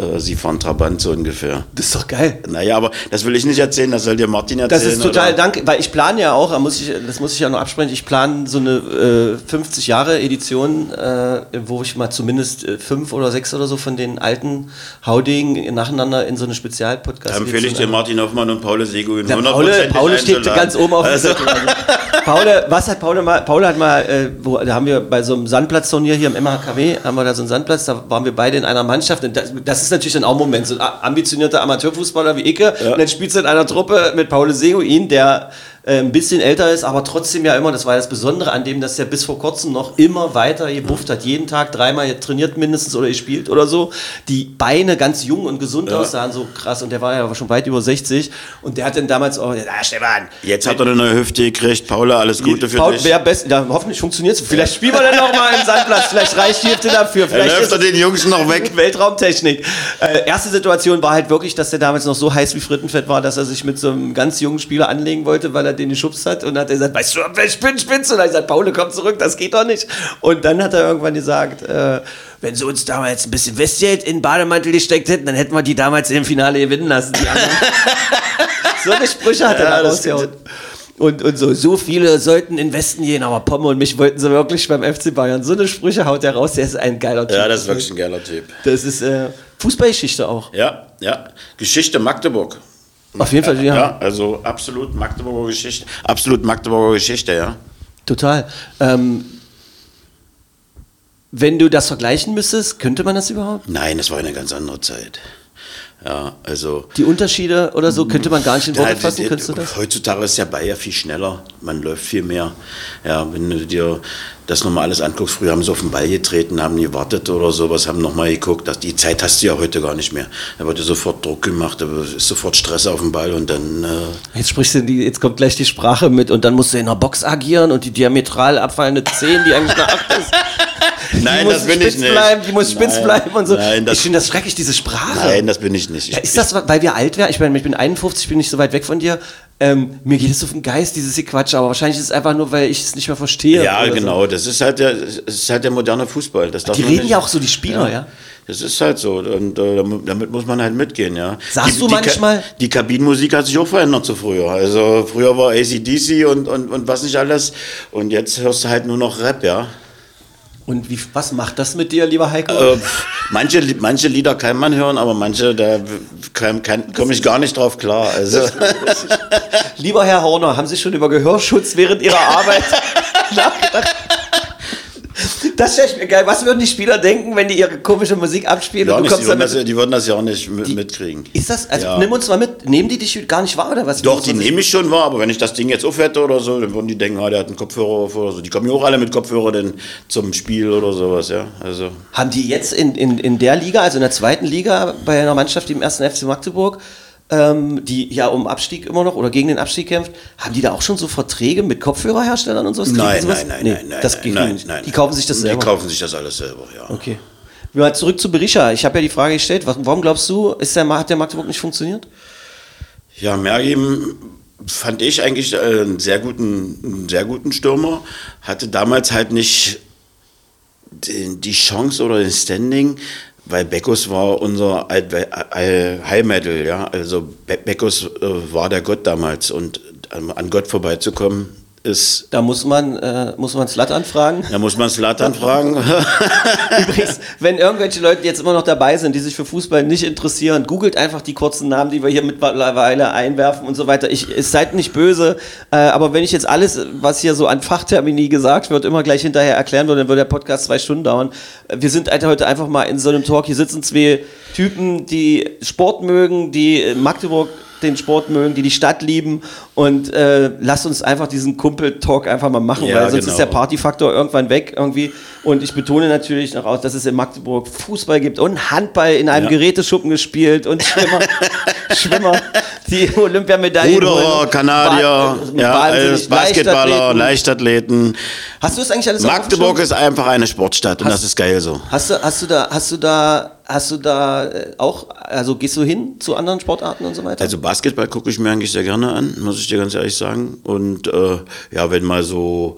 äh, sie fahren Trabant so ungefähr. Das ist doch geil. Naja, aber das will ich nicht erzählen, das soll dir Martin Das erzählen. ist total oder? danke, weil ich plane ja auch, muss ich, das muss ich ja noch absprechen, ich plane so eine äh, 50 Jahre Edition, äh, wo ich mal zumindest äh, fünf oder sechs oder so von den alten Haudegen nacheinander in so eine Spezialpodcast. Da empfehle ich dir Martin Hoffmann und Paul Seguin Ja, Paul, Paul steht ganz oben auf Also. Also, Paul, was hat Paul mal? Paul hat mal, äh, wo, da haben wir bei so einem Sandplatzturnier hier im MHKW, haben wir da so einen Sandplatz, da waren wir beide in einer Mannschaft. Und das, das ist natürlich dann auch ein Moment, so ein ambitionierter Amateurfußballer wie Icke. Und dann spielst du in einer Truppe mit Paul Seguin, der äh, ein bisschen älter ist, aber trotzdem ja immer, das war das Besondere an dem, dass er bis vor kurzem noch immer weiter gebufft hat. Jeden Tag dreimal trainiert mindestens oder gespielt oder so. Die Beine ganz jung und gesund aussahen, so krass. Und der war ja schon weit über 60. Und der hat dann damals auch, ja, Stefan, Jetzt hat er eine neue Hüfte gekriegt. Paula, alles Gute für Paul dich. best, ja, hoffentlich funktioniert es. Vielleicht spielen wir dann noch mal im Sandplatz. Vielleicht reicht die Hüfte dafür. Vielleicht läuft er den Jungs noch weg. Weltraumtechnik. Äh, erste Situation war halt wirklich, dass der damals noch so heiß wie Frittenfett war, dass er sich mit so einem ganz jungen Spieler anlegen wollte, weil er den geschubst hat. Und hat er gesagt, weißt du, wer spinnt, spinnst du? Und dann hat er gesagt, Paul, komm zurück, das geht doch nicht. Und dann hat er irgendwann gesagt, äh, wenn sie uns damals ein bisschen Westgeld in den Bademantel gesteckt hätten, dann hätten wir die damals im Finale gewinnen lassen. So eine Sprüche hat er Ja, da rausgehauen. Und, und so, so viele sollten in Westen gehen, aber Pomme und mich wollten sie wirklich beim FC Bayern. So eine Sprüche haut er raus, der ist ein geiler Typ. Ja, das ist wirklich ein geiler Typ. Das ist äh, Fußballgeschichte auch. Ja, ja. Geschichte Magdeburg. Auf jeden Fall, ja. Ja, also absolut Magdeburger Geschichte. Absolut Magdeburger Geschichte, ja. Total. Ähm, wenn du das vergleichen müsstest, könnte man das überhaupt? Nein, das war eine ganz andere Zeit. Ja, also. Die Unterschiede oder so, könnte man gar nicht in Worte fassen, könntest du das? Heutzutage ist der Ball ja viel schneller. Man läuft viel mehr. Ja, wenn du dir das nochmal alles anguckst, früher haben sie auf den Ball getreten, haben gewartet oder sowas, haben nochmal geguckt. Das, die Zeit hast du ja heute gar nicht mehr. Da wird sofort Druck gemacht, da ist sofort Stress auf dem Ball und dann. Äh, Jetzt sprichst du die, jetzt kommt gleich die Sprache mit und dann musst du in der Box agieren und die diametral abfallende 10, die eigentlich eine 8 ist. Nein, die muss das bin ich spitz nicht. Bleiben, die muss spitz Nein, bleiben und so. nein, das- ich finde das schrecklich, diese Sprache. nein, das bin ich nicht. Ich, Ja, ist das, weil wir alt werden? Ich meine, ich bin 51, ich bin nicht so weit weg von dir. Ähm, mir geht es auf den Geist, dieses Quatsch, aber wahrscheinlich ist es einfach nur, weil ich es nicht mehr verstehe. Ja, oder so. genau. Das ist halt der, das ist halt der moderne Fußball. Das darf Die reden nicht- ja auch so, die Spieler, ja. Das ist halt so. Und äh, damit- muss man halt mitgehen, ja. Sagst die, du die, Ka- manchmal- Die Kabinenmusik hat sich auch verändert zu früher. Also früher war ACDC und, und, und was nicht alles. Und jetzt hörst du halt nur noch Rap, ja. Und wie, was macht das mit dir, lieber Heiko? Äh, manche, manche Lieder kann man hören, aber manche, da komme ich gar nicht drauf klar. Also, Lieber Herr Horner, haben Sie schon über Gehörschutz während Ihrer Arbeit nachgedacht? Das wäre mir geil. Was würden die Spieler denken, wenn die ihre komische Musik abspielen ja, und du nicht, die, kommst würden damit? das, die würden das ja auch nicht mi- mitkriegen. Ist das, also Ja. nimm uns mal mit, nehmen die dich gar nicht wahr oder was? Doch, die nehme ich schon wahr, aber wenn ich das Ding jetzt aufhette oder so, dann würden die denken, ah, der hat einen Kopfhörer auf oder so. Die kommen ja auch alle mit Kopfhörer denn zum Spiel oder sowas, ja. Also. Haben die jetzt in, in, in der Liga, also in der zweiten Liga, bei einer Mannschaft, die im ersten FC Magdeburg, ähm, die ja um Abstieg immer noch oder gegen den Abstieg kämpft, haben die da auch schon so Verträge mit Kopfhörerherstellern und so? Kriegen die Nein, sowas? nein, nein, Nee, nein, nein. Das geht nein, nicht. nein, die kaufen sich das Die selber. kaufen sich das alles selber, ja. Okay. Mal zurück zu Berisha. Ich habe ja die Frage gestellt, warum glaubst du, ist der, hat der Magdeburg nicht funktioniert? Ja, Mergim fand ich eigentlich äh, einen sehr guten, einen sehr guten Stürmer. Hatte damals halt nicht die, die Chance oder den Standing, weil Beckus war unser Alt Al- High Metal, ja. Also Be Beckus äh, war der Gott damals und ähm, an Gott vorbeizukommen ist, Da muss man, äh, muss man Slat anfragen. da muss man Slatan fragen. Übrigens, wenn irgendwelche Leute jetzt immer noch dabei sind, die sich für Fußball nicht interessieren, googelt einfach die kurzen Namen, die wir hier mittlerweile einwerfen und so weiter. Ich, es seid nicht böse, äh, aber wenn ich jetzt alles, was hier so an Fachtermini gesagt wird, immer gleich hinterher erklären würde, dann würde der Podcast zwei Stunden dauern. Wir sind halt heute einfach mal in so einem Talk. Hier sitzen zwei Typen, die Sport mögen, die in Magdeburg den Sport mögen, die die Stadt lieben und äh, lasst uns einfach diesen Kumpel-Talk einfach mal machen, Ja, weil sonst genau. ist der Partyfaktor irgendwann weg irgendwie. Und ich betone natürlich noch aus, dass es in Magdeburg Fußball gibt und Handball in einem Ja. Geräteschuppen gespielt und Schwimmer, Schwimmer, die Olympiamedaillen. Ruderer. Kanadier, Ba- ja, wahnsinnig als Basketballer, Leichtathleten. Hast du das eigentlich alles Magdeburg ist einfach eine Sportstadt und Hast- das ist geil so. Hast du, hast du da, hast du da, hast du da äh, auch, also gehst du hin zu anderen Sportarten und so weiter? Also Basketball gucke ich mir eigentlich sehr gerne an, muss ich dir ganz ehrlich sagen. Und äh, ja, wenn mal so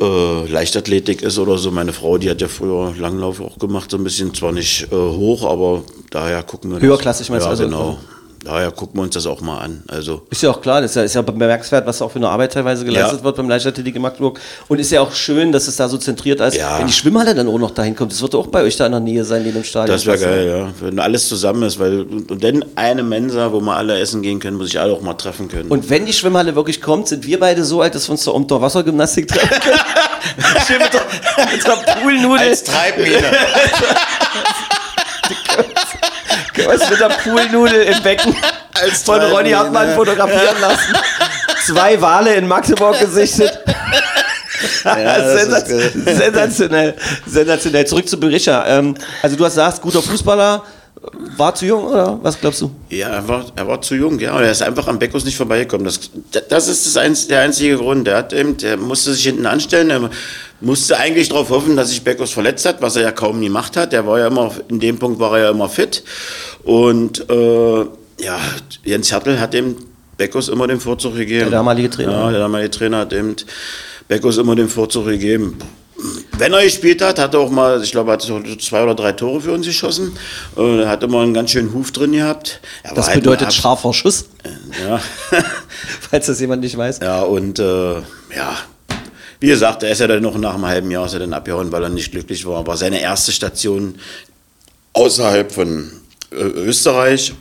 äh, Leichtathletik ist oder so, meine Frau, die hat ja früher Langlauf auch gemacht, so ein bisschen, zwar nicht äh, hoch, aber daher gucken wir. Höherklassig meinst du ja, also? genau. Daher gucken wir uns das auch mal an. Also Ist ja auch klar, das ist ja, ist ja bemerkenswert, was auch für eine Arbeit teilweise geleistet Ja. wird beim Leichtathletik in Magdeburg. Und ist ja auch schön, dass es da so zentriert ist. Ja. Wenn die Schwimmhalle dann auch noch dahin kommt, das wird auch bei euch da in der Nähe sein, neben dem Stadion. das wäre geil, ja. Wenn alles zusammen ist, weil und, dann eine Mensa, wo wir alle essen gehen können, wo sich alle auch mal treffen können. Und wenn die Schwimmhalle wirklich kommt, sind wir beide so alt, dass wir uns zur Unterwassergymnastik treffen können. Schön mit der, mit der Poolnudel. Treibmine. Uns mit der Poolnudel im Becken Als von Ronny. Hartmann fotografieren lassen. Zwei Wale in Magdeburg gesichtet. ist Sensaz- sensationell. Sensationell. Zurück zu Berisha. Ähm, also du hast gesagt, guter Fußballer, war zu jung oder was glaubst du? Ja, er war, er war zu jung, ja. Er ist einfach am Beckus nicht vorbeigekommen. Das, das ist das einz, der einzige Grund. Der, hat eben, der musste sich hinten anstellen. Er musste eigentlich darauf hoffen, dass sich Beckus verletzt hat, was er ja kaum gemacht hat. Der war ja immer, in dem Punkt war er ja immer fit. Und äh, ja, Jens Hertel hat dem Beckus immer den Vorzug gegeben. Der damalige Trainer. Ja, der damalige Trainer hat eben Beckus immer den Vorzug gegeben. Wenn er gespielt hat, hat er auch mal, ich glaube, hat so zwei oder drei Tore für uns geschossen. Er hat immer einen ganz schönen Huf drin gehabt. Er Das halt bedeutet Ab- scharfer Schuss, Ja. falls das jemand nicht weiß. ja, und äh, ja, wie gesagt, er ist ja dann noch nach einem halben Jahr ist er dann abgehauen, weil er nicht glücklich war. War seine erste Station außerhalb von äh, Österreich.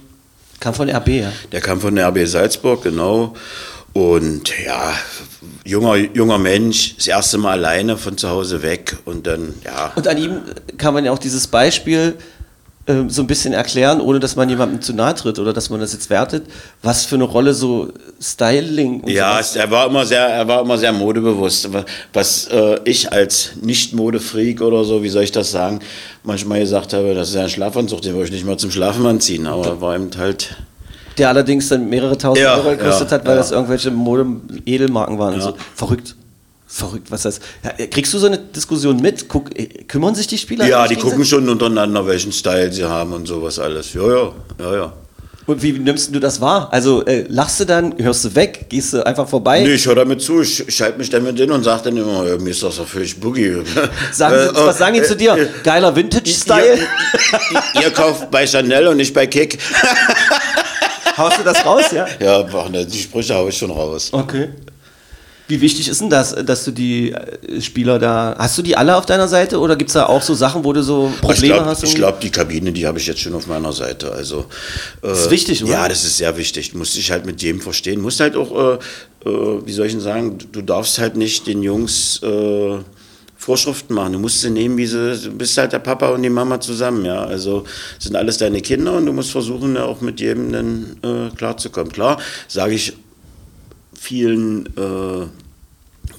Kam von RB, ja. Der kam von der RB Salzburg, genau. Und ja, junger, junger Mensch, das erste Mal alleine von zu Hause weg und dann, ja. Und an ihm kann man ja auch dieses Beispiel ähm, so ein bisschen erklären, ohne dass man jemandem zu nahe tritt oder dass man das jetzt wertet, was für eine Rolle so Styling und Ja, sowas- er war immer sehr, er war immer sehr modebewusst. Was äh, ich als Nicht-Modefreak oder so, wie soll ich das sagen, manchmal gesagt habe, das ist ja ein Schlafanzug, den wollte ich nicht mal zum Schlafen anziehen, aber war eben halt. Der allerdings dann mehrere tausend Ja, Euro gekostet ja, hat, weil das irgendwelche Mode-Edelmarken waren so. Verrückt. Verrückt, was das. Ja, kriegst du so eine Diskussion mit? Guck, äh, kümmern sich die Spieler? Ja, die gucken schon untereinander, welchen Style sie haben und sowas alles. Ja, ja, ja, ja. Und wie nimmst du das wahr? Also äh, lachst du dann, hörst du weg, gehst du einfach vorbei? Nee, ich höre damit zu, ich schalte mich damit hin und sage dann immer, ja, mir ist das doch völlig Boogie. Sagen Äh, sie, was sagen die äh, zu dir? äh, Geiler Vintage-Style? Ihr, ihr kauft bei Chanel und nicht bei Kick. Haust du das raus, ja? Ja, ne, die Sprüche habe ich schon raus. Okay. Wie wichtig ist denn das, dass du die äh, Spieler da. Hast du die alle auf deiner Seite oder gibt es da auch so Sachen, wo du so ich Probleme glaube, hast? irgendwie? glaub, die Kabine, die habe ich jetzt schon auf meiner Seite. Also, äh, Das ist wichtig, oder? Ja, das ist sehr wichtig. Du musst dich halt mit jedem verstehen. Du musst halt auch, äh, äh, wie soll ich denn sagen, du- du darfst halt nicht den Jungs äh, Vorschriften machen. Du musst sie nehmen, wie sie, du bist halt der Papa und die Mama zusammen, ja. Also sind alles deine Kinder und du musst versuchen, ja, auch mit jedem dann äh, klarzukommen. Klar, sage ich vielen äh,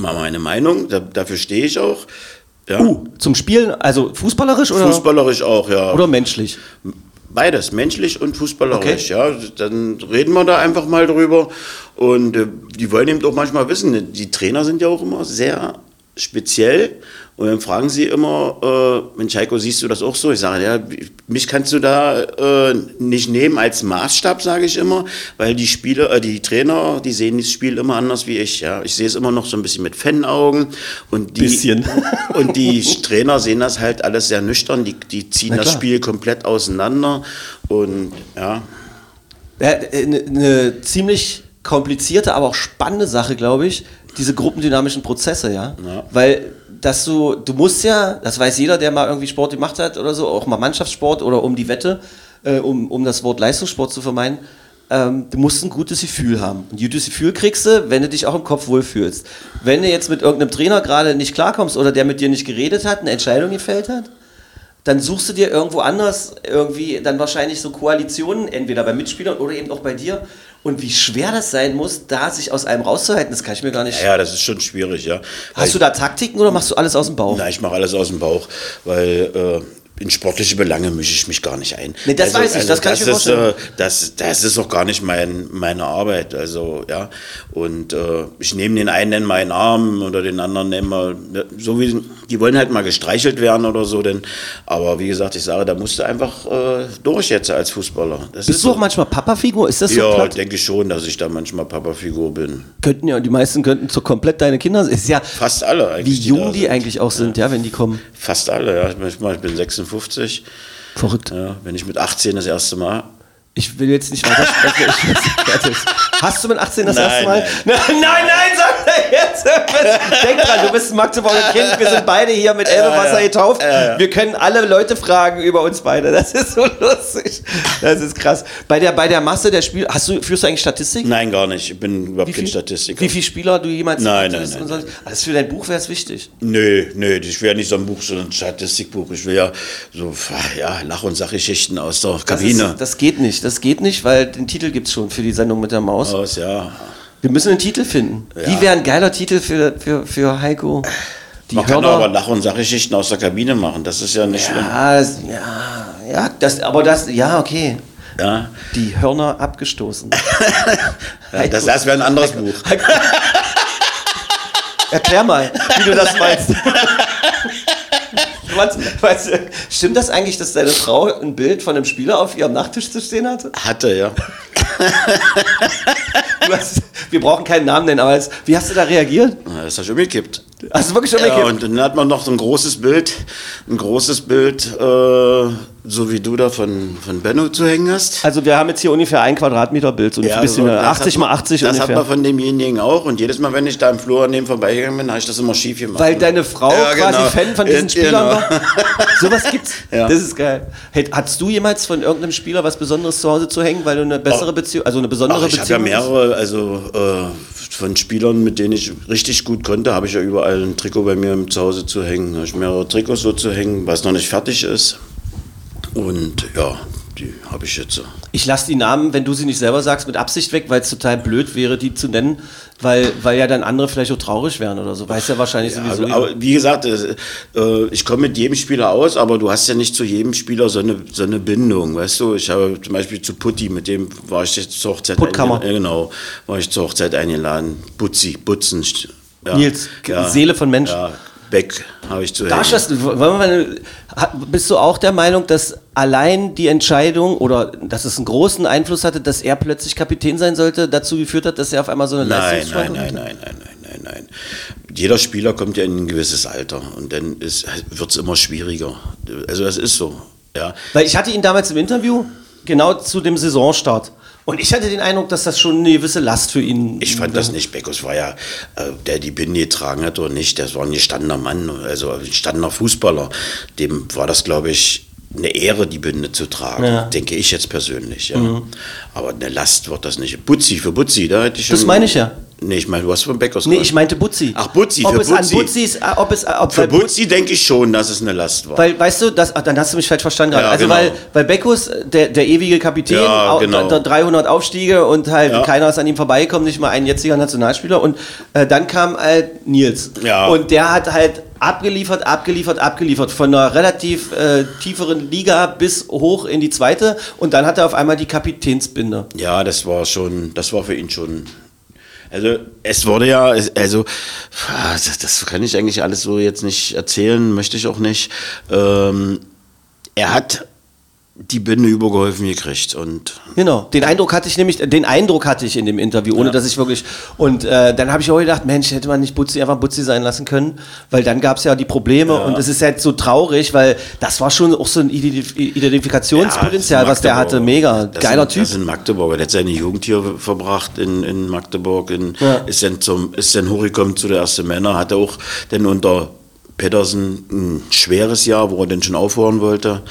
mal meine Meinung, da, dafür stehe ich auch. Ja. Uh, zum Spielen, also fußballerisch oder, Fußballerisch auch, ja. oder menschlich? Beides, menschlich und fußballerisch, Okay. ja. Dann reden wir da einfach mal drüber. Und äh, die wollen eben auch manchmal wissen, die Trainer sind ja auch immer sehr speziell. Und dann fragen sie immer, äh, Mensch Heiko, siehst du das auch so? Ich sage, ja, mich kannst du da äh, nicht nehmen als Maßstab, sage ich immer, weil die Spieler, äh, die Trainer, die sehen das Spiel immer anders wie ich. Ja. Ich sehe es immer noch so ein bisschen mit Fanaugen. Und die, Bisschen. und die Trainer sehen das halt alles sehr nüchtern. Die, die ziehen das. Spiel komplett auseinander. Und ja, Eine ne ziemlich komplizierte, aber auch spannende Sache, glaube ich, diese gruppendynamischen Prozesse, ja? Ja. Weil dass du, du musst ja, das weiß jeder, der mal irgendwie Sport gemacht hat oder so, auch mal Mannschaftssport oder um die Wette, äh, um, um das Wort Leistungssport zu vermeiden, ähm, du musst ein gutes Gefühl haben. Ein gutes Gefühl kriegst du, wenn du dich auch im Kopf wohlfühlst. Wenn du jetzt mit irgendeinem Trainer gerade nicht klarkommst oder der mit dir nicht geredet hat, eine Entscheidung gefällt hat, dann suchst du dir irgendwo anders irgendwie dann wahrscheinlich so Koalitionen, entweder bei Mitspielern oder eben auch bei dir. Und wie schwer das sein muss, da sich aus einem rauszuhalten, das kann ich mir gar nicht. ja, das ist schon schwierig, ja. Weil Hast du da Taktiken oder machst du alles aus dem Bauch? Na, ich mache alles aus dem Bauch, weil äh, in sportliche Belange mische ich mich gar nicht ein. Also, Nee, das weiß ich, das kann ich mir ist, vorstellen. Äh, das, das ist auch gar nicht mein, meine Arbeit. Also, ja. Und äh, ich nehme den einen in meinen Arm oder den anderen nehme mal, so wie, die wollen halt mal gestreichelt werden oder so. Denn, aber wie gesagt, ich sage, da musst du einfach äh, durch jetzt als Fußballer. Das Bist ist du auch so. manchmal Papafigur? Ist das so Ja, platt? denke ich schon, dass ich da manchmal Papafigur bin. Könnten ja, die meisten könnten so komplett deine Kinder sein. Ist ja, Fast alle wie eigentlich. jung da die sind. eigentlich auch sind, ja, wenn die kommen. Fast alle, ja. Ich bin- Ich bin 56. Verrückt. Ja, wenn ich mit 18 das erste Mal. Ich will jetzt nicht weiter sprechen. Hast du mit 18 das Nein, erste Mal? nein. Nein, nein, Denk dran, du bist ein Magdeburger Kind. Wir sind beide hier mit Elbewasser getauft. Wir können alle Leute fragen über uns beide. Das ist so lustig. Das ist krass. Bei der, bei der Masse der Spiele, hast du, führst du eigentlich Statistik? Nein, gar nicht. Ich bin überhaupt kein Statistiker. Wie viele Spieler du jemals Nein, nein, und nein, so. Also für dein Buch wäre es wichtig. Nö, nö, ich will ja nicht so ein Buch, sondern ein Statistikbuch. Ich will ja so ja, Lach- und Sachgeschichten aus der Das, Kabine. ist, das geht nicht. Das geht nicht, weil den Titel gibt es schon für die Sendung mit der Maus. aus, ja. Wir müssen einen Titel finden. Wie wäre ein geiler Titel für, für, für Heiko? Die Man kann Hörner- aber Lach- und Sachgeschichten aus der Kabine machen. Das ist ja nicht schlimm. Ja, es- ja, ja, das, aber das, ja, okay. Ja. Die Hörner abgestoßen. Ja, das das wäre ein anderes Buch. Erklär mal, wie du das meinst. Weißt du, stimmt das eigentlich, dass deine Frau ein Bild von einem Spieler auf ihrem Nachttisch zu stehen hatte? Hatte, ja. Hast, wir brauchen keinen Namen nennen, aber jetzt, wie hast du da reagiert? Das hast du umgekippt. Hast du wirklich schon Ja, weggegeben? und dann hat man noch so ein großes Bild, ein großes Bild, äh, so wie du da von, von Benno zu hängen hast. Also wir haben jetzt hier ungefähr ein Quadratmeter Bild, so ein bisschen so, das 80 hat mal man- 80 Das hat ungefähr. man von demjenigen auch. Und jedes Mal, wenn ich da im Flur an dem vorbeigegangen bin, habe ich das immer schief gemacht. Weil deine Frau Ja, quasi genau. Fan von diesen Ja, Spielern genau. war. Sowas gibt's. Ja. Das ist geil. Hey, hattest du jemals von irgendeinem Spieler was Besonderes zu Hause zu hängen, weil du eine bessere Beziehung, also eine besondere Ach, ich habe ja Beziehung hast? mehrere, also äh, von Spielern, mit denen ich richtig gut konnte, habe ich ja überall ein Trikot bei mir zu Hause zu hängen. Habe ich mehrere Trikots so zu hängen, was noch nicht fertig ist. Und ja, die habe ich jetzt. Ich lasse die Namen, wenn du sie nicht selber sagst, mit Absicht weg, weil es total blöd wäre, die zu nennen, weil, weil ja dann andere vielleicht auch traurig wären oder so. Weiß ja wahrscheinlich sowieso. Also, wie gesagt, äh, äh, ich komme mit jedem Spieler aus, aber du hast ja nicht zu jedem Spieler so eine, so eine Bindung, weißt du? Ich habe zum Beispiel zu Putti, mit dem war ich jetzt zur Hochzeit Puttkammer. eingeladen. Genau, war ich zur Hochzeit eingeladen. Butzi, Butzen. Ja, Nils, Seele von Mensch. Ja, Beck habe ich zu Darf ich hat- bist du auch der Meinung, dass allein die Entscheidung oder dass es einen großen Einfluss hatte, dass er plötzlich Kapitän sein sollte, dazu geführt hat, dass er auf einmal so eine Nein, nein, Leistungsschwankung nein, nein, nein, nein, nein, nein. Jeder Spieler kommt ja in ein gewisses Alter und dann wird es immer schwieriger. Also das ist so. Ja. Weil ich hatte ihn damals im Interview, genau zu dem Saisonstart. Und ich hatte den Eindruck, dass das schon eine gewisse Last für ihn Ich fand das nicht. Beckus war ja, äh, der die Binde getragen hat oder nicht, das war ein gestandener Mann, also ein gestandener Fußballer. Dem war das, glaube ich, eine Ehre, die Binde zu tragen, Ja. Mhm. denke ich jetzt persönlich. Ja. Aber eine Last wird das nicht. Butzi, für Butzi, da hätte ich schon. Das meine ich ja. Nee, ich meine, du hast von Beckers Nee, ich meinte Butzi. Ach, Butzi, ob für es Butzi. an Butzis, äh, ob es, äh, ob Für Butzi denke ich schon, dass es eine Last war. Weil, weißt du, das, ach, dann hast du mich falsch verstanden gerade. Ja, also, genau. weil, weil Beckus, der, der ewige Kapitän, Ja, au- genau. der 300 Aufstiege und halt Ja. keiner ist an ihm vorbeigekommen, nicht mal ein jetziger Nationalspieler. Und äh, dann kam halt Nils. Ja. Und der hat halt abgeliefert, abgeliefert, abgeliefert. Von einer relativ äh, tieferen Liga bis hoch in die zweite. Und dann hat er auf einmal die Kapitänsbinde. Ja, das war schon, das war für ihn schon. Also es wurde ja, also ah, das, das kann ich eigentlich alles so jetzt nicht erzählen, möchte ich auch nicht. Ähm, er hat die Binde übergeholfen gekriegt und Genau, den Eindruck hatte ich nämlich, den Eindruck hatte ich in dem Interview, ohne dass ich wirklich. Und äh, dann habe ich auch gedacht, Mensch, hätte man nicht Butzi einfach Butzi sein lassen können, weil dann gab es ja die Probleme und es ist halt so traurig, weil das war schon auch so ein Identif Identifikationspotenzial, Ja, was der hatte, mega, Das geiler sind, Typ. Das ist ein Magdeburger. Der hat seine Jugend hier verbracht in, in Magdeburg. In, Ja. ist, dann zum, ist dann hochgekommen zu der ersten Männer. Hatte auch dann unter Pedersen ein schweres Jahr, wo er dann schon aufhören wollte.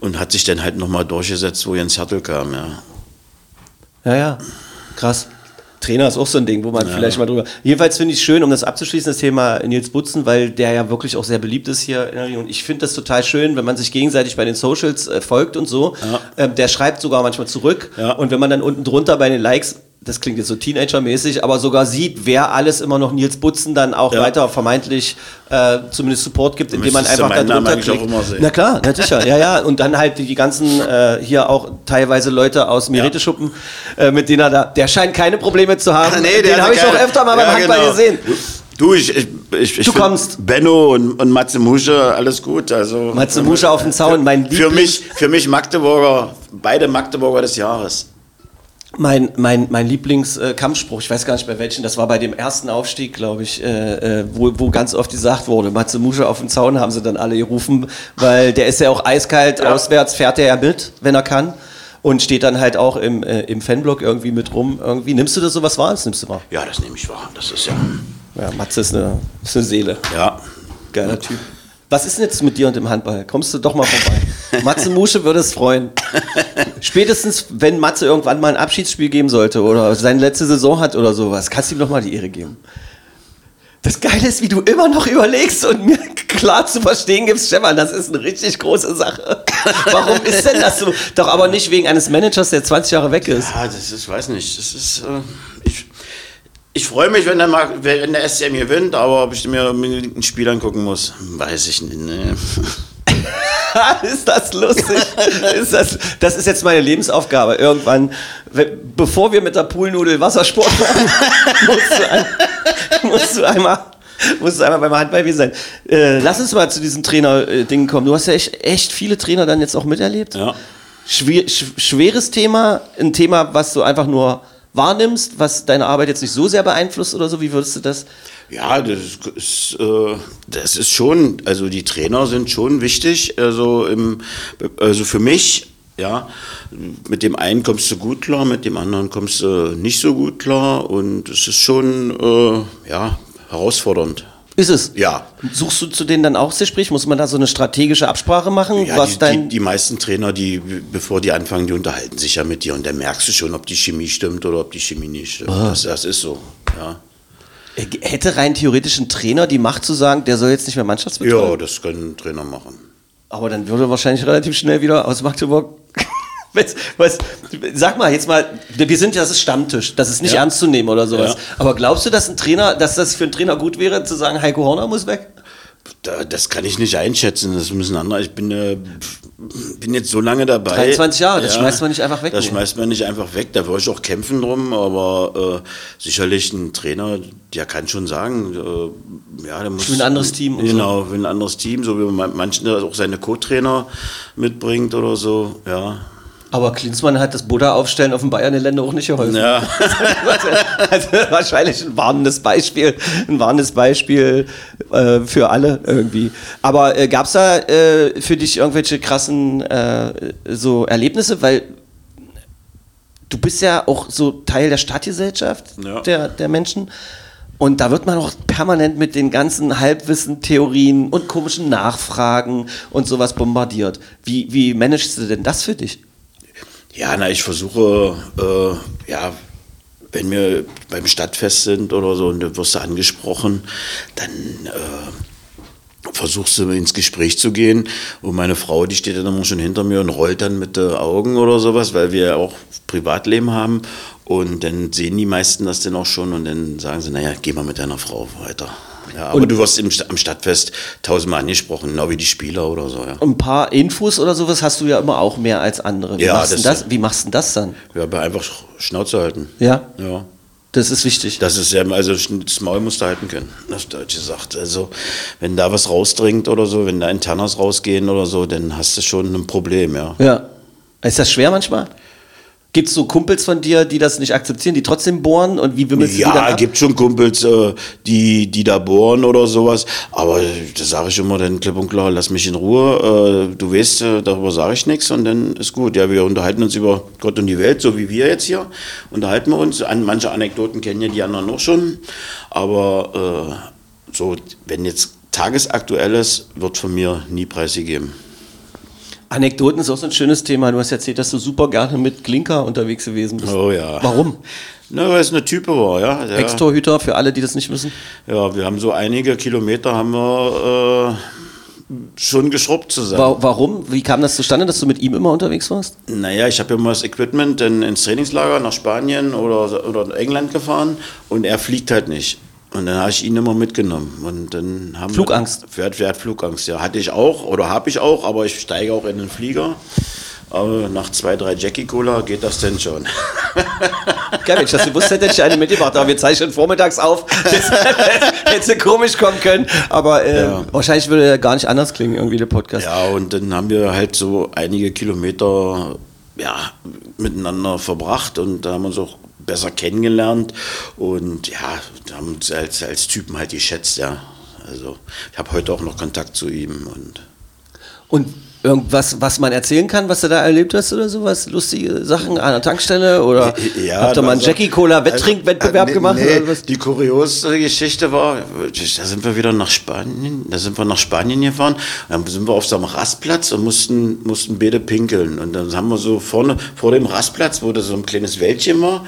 Und hat sich dann halt nochmal durchgesetzt, wo Jens Hertel kam. Ja. Ja, ja, krass. Trainer ist auch so ein Ding, wo man vielleicht mal drüber. Jedenfalls finde ich schön, um das abzuschließen, das Thema Nils Butzen, weil der ja wirklich auch sehr beliebt ist hier in der Region. Ich finde das total schön, wenn man sich gegenseitig bei den Socials äh, folgt und so. Ähm, der schreibt sogar manchmal zurück. Ja. Und wenn man dann unten drunter bei den Likes, das klingt jetzt so Teenager-mäßig, aber sogar sieht, wer alles immer noch Nils Butzen dann auch Ja. weiter vermeintlich äh, zumindest Support gibt, indem man einfach da meinen Namen drunter klickt. Na klar, na sicher, ja, ja. Und dann halt die ganzen äh, hier auch teilweise Leute aus Mereteschuppen, äh, mit denen er da, der scheint keine Probleme zu haben. Den habe ich auch öfter mal beim Handball genau. gesehen. Du, ich, ich, ich, ich Du kommst. Benno und, und Matze Musche, alles gut. Also, Matze Musche auf dem Zaun, mein für Lieblings- mich, für mich Magdeburger, beide Magdeburger des Jahres. Mein, mein, mein Lieblingskampfspruch, ich weiß gar nicht bei welchen, das war bei dem ersten Aufstieg, glaube ich, äh, äh, wo, wo ganz oft gesagt wurde, Matze Musche auf dem Zaun haben sie dann alle gerufen, weil der ist ja auch eiskalt, auswärts fährt er ja mit, wenn er kann. Und steht dann halt auch im, äh, im Fanblock irgendwie mit rum. Irgendwie. Nimmst du das sowas wahr? Das nimmst du wahr. Ja, das nehme ich wahr. Das ist ja. Ja, Matze ist eine, ist eine Seele. Ja. Geiler Typ. Was ist denn jetzt mit dir und dem Handball? Kommst du doch mal vorbei. Matze Musche würde es freuen. Spätestens, wenn Matze irgendwann mal ein Abschiedsspiel geben sollte oder seine letzte Saison hat oder sowas, kannst du ihm doch mal die Ehre geben. Das Geile ist, wie du immer noch überlegst und mir klar zu verstehen gibst, Stefan, das ist eine richtig große Sache. Warum ist denn das so? Doch aber nicht wegen eines Managers, der 20 Jahre weg ist. Ja, das ist, weiß nicht. Das ist, äh, ich, ich freue mich, wenn der, mal, wenn der SCM gewinnt, aber ob ich mir unbedingt ein Spiel angucken muss, weiß ich nicht. Ne. ist das lustig? ist das, das ist jetzt meine Lebensaufgabe. Irgendwann, bevor wir mit der Poolnudel Wassersport machen, musst du, ein, musst du einmal. Musst du einmal beim Handball gewesen sein. Äh, lass uns mal zu diesem Trainer-Ding kommen. Du hast ja echt, echt viele Trainer dann jetzt auch miterlebt. Ja. Schwer, sch schweres Thema, ein Thema, was du einfach nur wahrnimmst, was deine Arbeit jetzt nicht so sehr beeinflusst oder so. Wie würdest du das? Ja, das ist, äh, das ist schon, also die Trainer sind schon wichtig. Also, im, also für mich, ja, mit dem einen kommst du gut klar, mit dem anderen kommst du nicht so gut klar und es ist schon, äh, ja, herausfordernd. Ist es? Ja. Suchst du zu denen dann auch das Gespräch? Muss man da so eine strategische Absprache machen? Ja, was die, dein die, die meisten Trainer, die, bevor die anfangen, die unterhalten sich ja mit dir und dann merkst du schon, ob die Chemie stimmt oder ob die Chemie nicht stimmt. Ah. Das, das ist so, ja. Äh, Hätte rein theoretisch ein Trainer die Macht zu sagen, der soll jetzt nicht mehr Ja, Mannschaftsbetreuer? das können ein Trainer machen. Aber dann würde er wahrscheinlich relativ schnell wieder aus Magdeburg. Was, was, sag mal, jetzt mal, wir sind ja, das ist Stammtisch, das ist nicht Ja. ernst zu nehmen oder sowas. Ja. Aber glaubst du, dass ein Trainer, dass das für einen Trainer gut wäre, zu sagen, Heiko Horner muss weg? Da, das kann ich nicht einschätzen. Das müssen andere. Ich bin, äh, bin jetzt so lange dabei. 23 Jahre, das schmeißt man nicht einfach weg, Das nee. schmeißt man nicht einfach weg. Da würde ich auch kämpfen drum. Aber äh, sicherlich ein Trainer, der kann schon sagen, äh, ja, der muss. Will ein anderes Team. Genau, will ein anderes Team, so wie man manchen auch seine Co-Trainer mitbringt oder so. Ja. Aber Klinsmann hat das Buddha aufstellen auf dem Bayern-Gelände auch nicht geholfen. Ja. also wahrscheinlich ein warnendes Beispiel, ein warnendes Beispiel äh, für alle irgendwie. Aber äh, gab es da äh, für dich irgendwelche krassen äh, so Erlebnisse? Weil du bist ja auch so Teil der Stadtgesellschaft Ja. der, der Menschen. Und da wird man auch permanent mit den ganzen Halbwissen-Theorien und komischen Nachfragen und sowas bombardiert. Wie, wie managst du denn das für dich? Ja, na, ich versuche, äh, ja, wenn wir beim Stadtfest sind oder so und du wirst angesprochen, dann äh, versuchst du ins Gespräch zu gehen. Und meine Frau, die steht dann immer schon hinter mir und rollt dann mit den Augen oder sowas, weil wir ja auch Privatleben haben. Und dann sehen die meisten das dann auch schon und dann sagen sie, naja, geh mal mit deiner Frau weiter. Ja, aber Und- du wirst im, am Stadtfest tausendmal angesprochen, genau wie die Spieler oder so, ja. ein paar Infos oder sowas hast du ja immer auch mehr als andere. Wie, Ja, machst, du das- das, wie machst du das dann? Ja, aber einfach Schnauze halten. Ja. Ja. Das ist wichtig. Das ist ja, also das Maul musst du halten können, auf Deutsch gesagt. Also, wenn da was rausdringt oder so, wenn da Internas rausgehen oder so, dann hast du schon ein Problem, ja. Ja. Ist das schwer manchmal? Gibt es so Kumpels von dir, die das nicht akzeptieren, die trotzdem bohren und wie wimmelst du die dann Ja, gibt schon Kumpels, äh, die, die da bohren oder sowas. Aber da sage ich immer dann klipp und klar, lass mich in Ruhe. Äh, du weißt, äh, darüber sage ich nichts und dann ist gut. Ja, wir unterhalten uns über Gott und die Welt, so wie wir jetzt hier. Unterhalten wir uns. An, manche Anekdoten kennen ja die anderen auch schon. Aber so, wenn jetzt tagesaktuelles, wird von mir nie preisgegeben. Anekdoten ist auch so ein schönes Thema. Du hast erzählt, dass du super gerne mit Klinker unterwegs gewesen bist. Oh ja. Warum? Na, weil es eine Type war, ja. Der, Ex-Torhüter, für alle, die das nicht wissen. ja, wir haben so einige Kilometer haben wir äh, schon geschrubbt zusammen. Wa warum? Wie kam das zustande, dass du mit ihm immer unterwegs warst? Naja, ich habe ja immer das Equipment in, ins Trainingslager nach Spanien oder, oder England gefahren und er fliegt halt nicht. Und dann habe ich ihn immer mitgenommen. Und dann haben Flugangst? Wir, wer hat Flugangst? Ja, hatte ich auch oder habe ich auch, aber ich steige auch in den Flieger. Aber nach zwei, drei Jackie Cola geht das denn schon. Geil, wenn ich das gewusst hätte, hätte ich eine mitgebracht. Aber wir zeichnen vormittags auf. Hätte sie komisch kommen können. Aber äh, Ja. wahrscheinlich würde er gar nicht anders klingen, irgendwie der Podcast. Ja, und dann haben wir halt so einige Kilometer ja, miteinander verbracht und da haben wir uns auch besser kennengelernt und ja, haben uns als, als Typen halt geschätzt, ja. Also ich habe heute auch noch Kontakt zu ihm und Und irgendwas, was man erzählen kann, was du da erlebt hast oder sowas? Lustige Sachen an der Tankstelle? Oder habt ihr mal einen also- Jackie Cola Wetttrinkwettbewerb Äh, nee, gemacht? Nee, Oder was? Die kuriose Geschichte war, da sind wir wieder nach Spanien, da sind wir nach Spanien gefahren, dann sind wir auf so einem Rastplatz und mussten, mussten beide pinkeln. Und dann haben wir so vorne, vor dem Rastplatz, wo da so ein kleines Wäldchen war,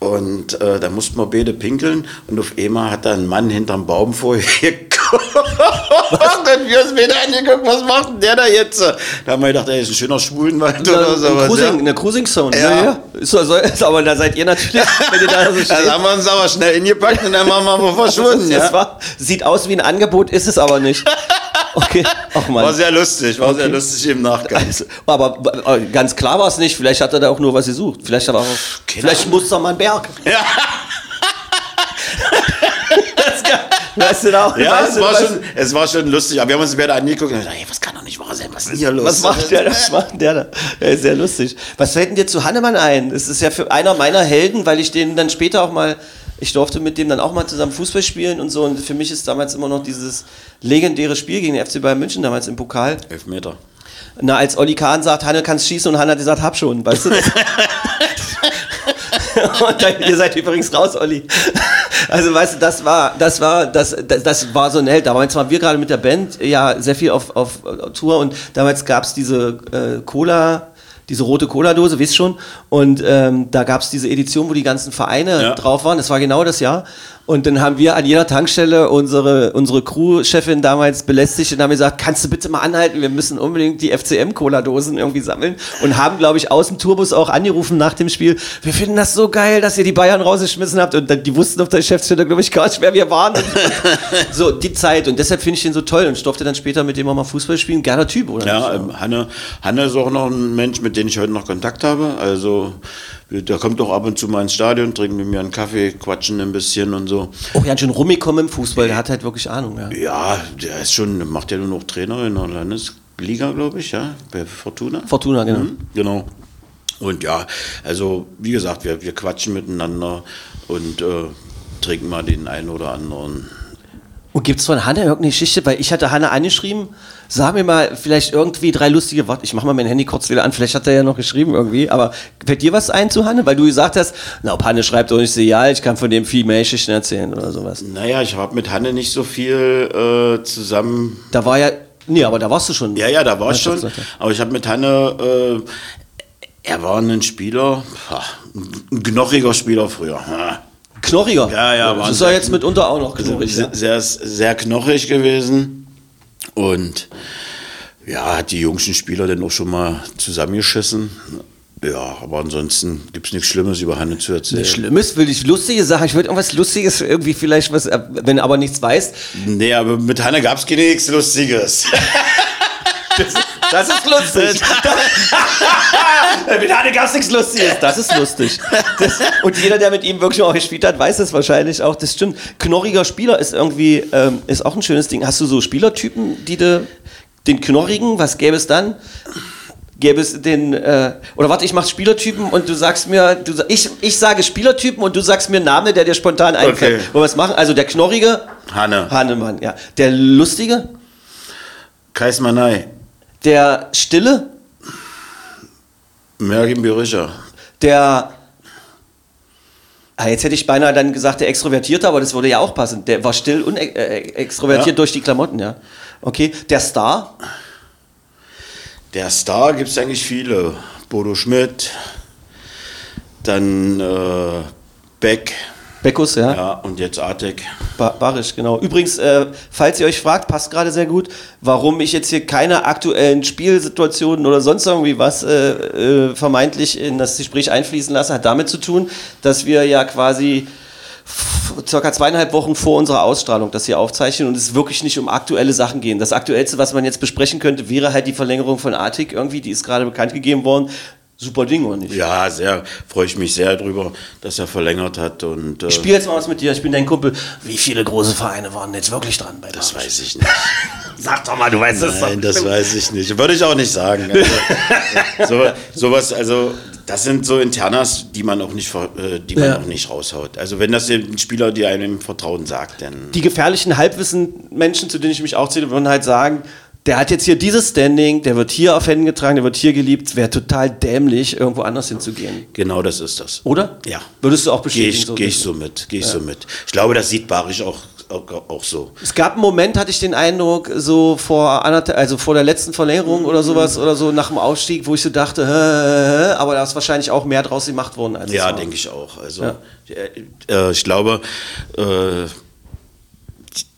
und äh, da mussten wir beide pinkeln und auf einmal hat da ein Mann hinterm Baum vorher geguckt. und wir uns beide angeguckt, was macht denn der da jetzt? Da haben wir gedacht, ey, ist ein schöner Schwulenwald oder sowas. Cruising, ja. eine Cruising Zone. Ja. Ja, ja. Ist, doch so, ist, aber da seid ihr natürlich, wenn ihr da so Das steht. haben wir uns aber schnell ingepackt und dann waren wir mal verschwunden. Das Ja. war, sieht aus wie ein Angebot, ist es aber nicht. Okay, ach War man. sehr lustig, war sehr Okay. lustig im Nachgang. Also, aber äh, ganz klar war es nicht. Vielleicht hat er da auch nur was gesucht. Vielleicht, aber auch, vielleicht muss doch mal ein Berg. Ja, Das kann- Weißt du da, ja weißt es, du, war weißt schon, es war schon lustig. Aber wir haben uns beide angeguckt und gesagt, hey, was kann doch nicht wahr sein? Was ist denn hier los? Was macht der da? Was macht der da? Ja, sehr lustig. Was fällt denn dir zu Hannemann ein? Das ist ja für einer meiner Helden, weil ich den dann später auch mal, ich durfte mit dem dann auch mal zusammen Fußball spielen und so. Und für mich ist damals immer noch dieses legendäre Spiel gegen den FC Bayern München damals im Pokal. Elf Meter. Na, als Olli Kahn sagt, Hanne kannst schießen und Hanne hat gesagt, hab schon, weißt du? und dann, ihr seid übrigens raus, Olli. Also weißt du, das war, das war, das, das, das war so ein Held. Damals waren wir gerade mit der Band ja sehr viel auf, auf Tour und damals gab es diese äh, Cola, diese rote Cola-Dose, wisst schon. Und ähm, da gab es diese Edition, wo die ganzen Vereine Ja. drauf waren. Das war genau das Jahr. Und dann haben wir an jeder Tankstelle unsere, unsere Crew-Chefin damals belästigt und haben gesagt, kannst du bitte mal anhalten, wir müssen unbedingt die FCM-Cola-Dosen irgendwie sammeln. Und haben, glaube ich, aus dem Tourbus auch angerufen nach dem Spiel, wir finden das so geil, dass ihr die Bayern rausgeschmissen habt. Und dann, die wussten auf der Geschäftsstelle, glaube ich, gar nicht, wer wir waren. So, die Zeit. Und deshalb finde ich den so toll. Und ich durfte dann später mit dem auch mal Fußball spielen. Geiler Typ, oder? Ja, nicht? ähm, Hanne, Hanne ist auch noch ein Mensch, mit dem ich heute noch Kontakt habe. Also der kommt doch ab und zu mal ins Stadion, trinkt mit mir einen Kaffee, quatschen ein bisschen und so. Oh, ganz schön rumgekommen im Fußball. Der hat halt wirklich Ahnung, ja. Ja, der ist schon, macht ja nur noch Trainer in der Landesliga, glaube ich, ja, bei Fortuna. Fortuna, genau. Mhm, genau. Und ja, also wie gesagt, wir, wir quatschen miteinander und äh, trinken mal den einen oder anderen. Und gibt es von Hanne irgendeine Geschichte? Weil ich hatte Hanne angeschrieben, sag mir mal vielleicht irgendwie drei lustige Worte. Ich mach mal mein Handy kurz wieder an, vielleicht hat er ja noch geschrieben irgendwie. Aber fällt dir was ein zu Hanne? Weil du gesagt hast, na, ob Hanne schreibt doch nicht so, ja, ich kann von dem viel mehr Geschichten erzählen oder sowas. Naja, ich habe mit Hanne nicht so viel äh, zusammen Da war ja, nee, aber da warst du schon. Ja, ja, da war ich schon. Aber ich habe mit Hanne, äh, er war ein Spieler, ein knochiger Spieler früher. Ha. Knorriger. Ja, ja, Das ist ja jetzt mitunter auch noch knorrig. Sehr, sehr, sehr knochig gewesen. Und ja, hat die jüngsten Spieler dann auch schon mal zusammengeschissen. Ja, aber ansonsten gibt es nichts Schlimmes über Hanne zu erzählen. Schlimmes will ich lustige Sachen. Ich würde irgendwas Lustiges irgendwie vielleicht was, äh, wenn du aber nichts weißt. Nee, aber mit Hanne gab es nichts Lustiges. Das ist lustig. mit Hanne gab es nichts Lustiges. Das ist lustig. Das, und jeder, der mit ihm wirklich auch gespielt hat, weiß das wahrscheinlich auch. Das stimmt. Knorriger Spieler ist irgendwie, ähm, ist auch ein schönes Ding. Hast du so Spielertypen, die de, den Knorrigen, was gäbe es dann? Gäbe es den, äh, oder warte, ich mach Spielertypen und du sagst mir, du, ich, ich sage Spielertypen und du sagst mir einen Namen, der dir spontan einfällt. Okay. Wollen wir es machen? Also der Knorrige, Hanne. Hannemann, ja. Der Lustige, Kaismanei. Der Stille, Mergin Birischer. der. Ah, jetzt hätte ich beinahe dann gesagt, der Extrovertierte, aber das würde ja auch passen. Der war still und äh, extrovertiert Ja. durch die Klamotten, ja. Okay. Der Star, Der Star gibt es eigentlich viele. Bodo Schmidt, dann äh, Beck, Beckus, ja. ja, und jetzt Artek. Ba Barisch, genau. Übrigens, äh, falls ihr euch fragt, passt gerade sehr gut, warum ich jetzt hier keine aktuellen Spielsituationen oder sonst irgendwie was äh, äh, vermeintlich in das Gespräch einfließen lasse, hat damit zu tun, dass wir ja quasi circa zweieinhalb Wochen vor unserer Ausstrahlung das hier aufzeichnen und es wirklich nicht um aktuelle Sachen gehen. Das Aktuellste, was man jetzt besprechen könnte, wäre halt die Verlängerung von Artik irgendwie, die ist gerade bekannt gegeben worden. Super Ding, oder nicht? Ja, sehr, freue ich mich sehr drüber, dass er verlängert hat. Und, äh, Ich spiele jetzt mal was mit dir, ich bin dein Kumpel. Wie viele große Vereine waren jetzt wirklich dran bei das weiß ich nicht. Sag doch mal, du weißt es Nein, das weiß ich nicht. Würde ich auch nicht sagen. Also, so, sowas, also das sind so Internas, die man auch nicht, äh, die man Ja. auch nicht raushaut. Also wenn das ein Spieler, die einem Vertrauen sagt, dann die gefährlichen Halbwissen-Menschen, zu denen ich mich auch zähle, würden halt sagen, der hat jetzt hier dieses Standing, der wird hier auf Händen getragen, der wird hier geliebt, wäre total dämlich, irgendwo anders hinzugehen. genau das ist das. Oder? Ja. Würdest du auch Gehe bestätigen? ich, geh ich so mit, gehe ich so mit. Ich glaube, das sieht Barisch auch, auch, auch so. Es gab einen Moment, hatte ich den Eindruck, so vor also vor der letzten Verlängerung oder sowas oder so nach dem Aufstieg, wo ich so dachte, hä, hä, aber da ist wahrscheinlich auch mehr draus gemacht worden als Ja, denke ich auch. Also Ja. äh, äh, ich glaube, äh,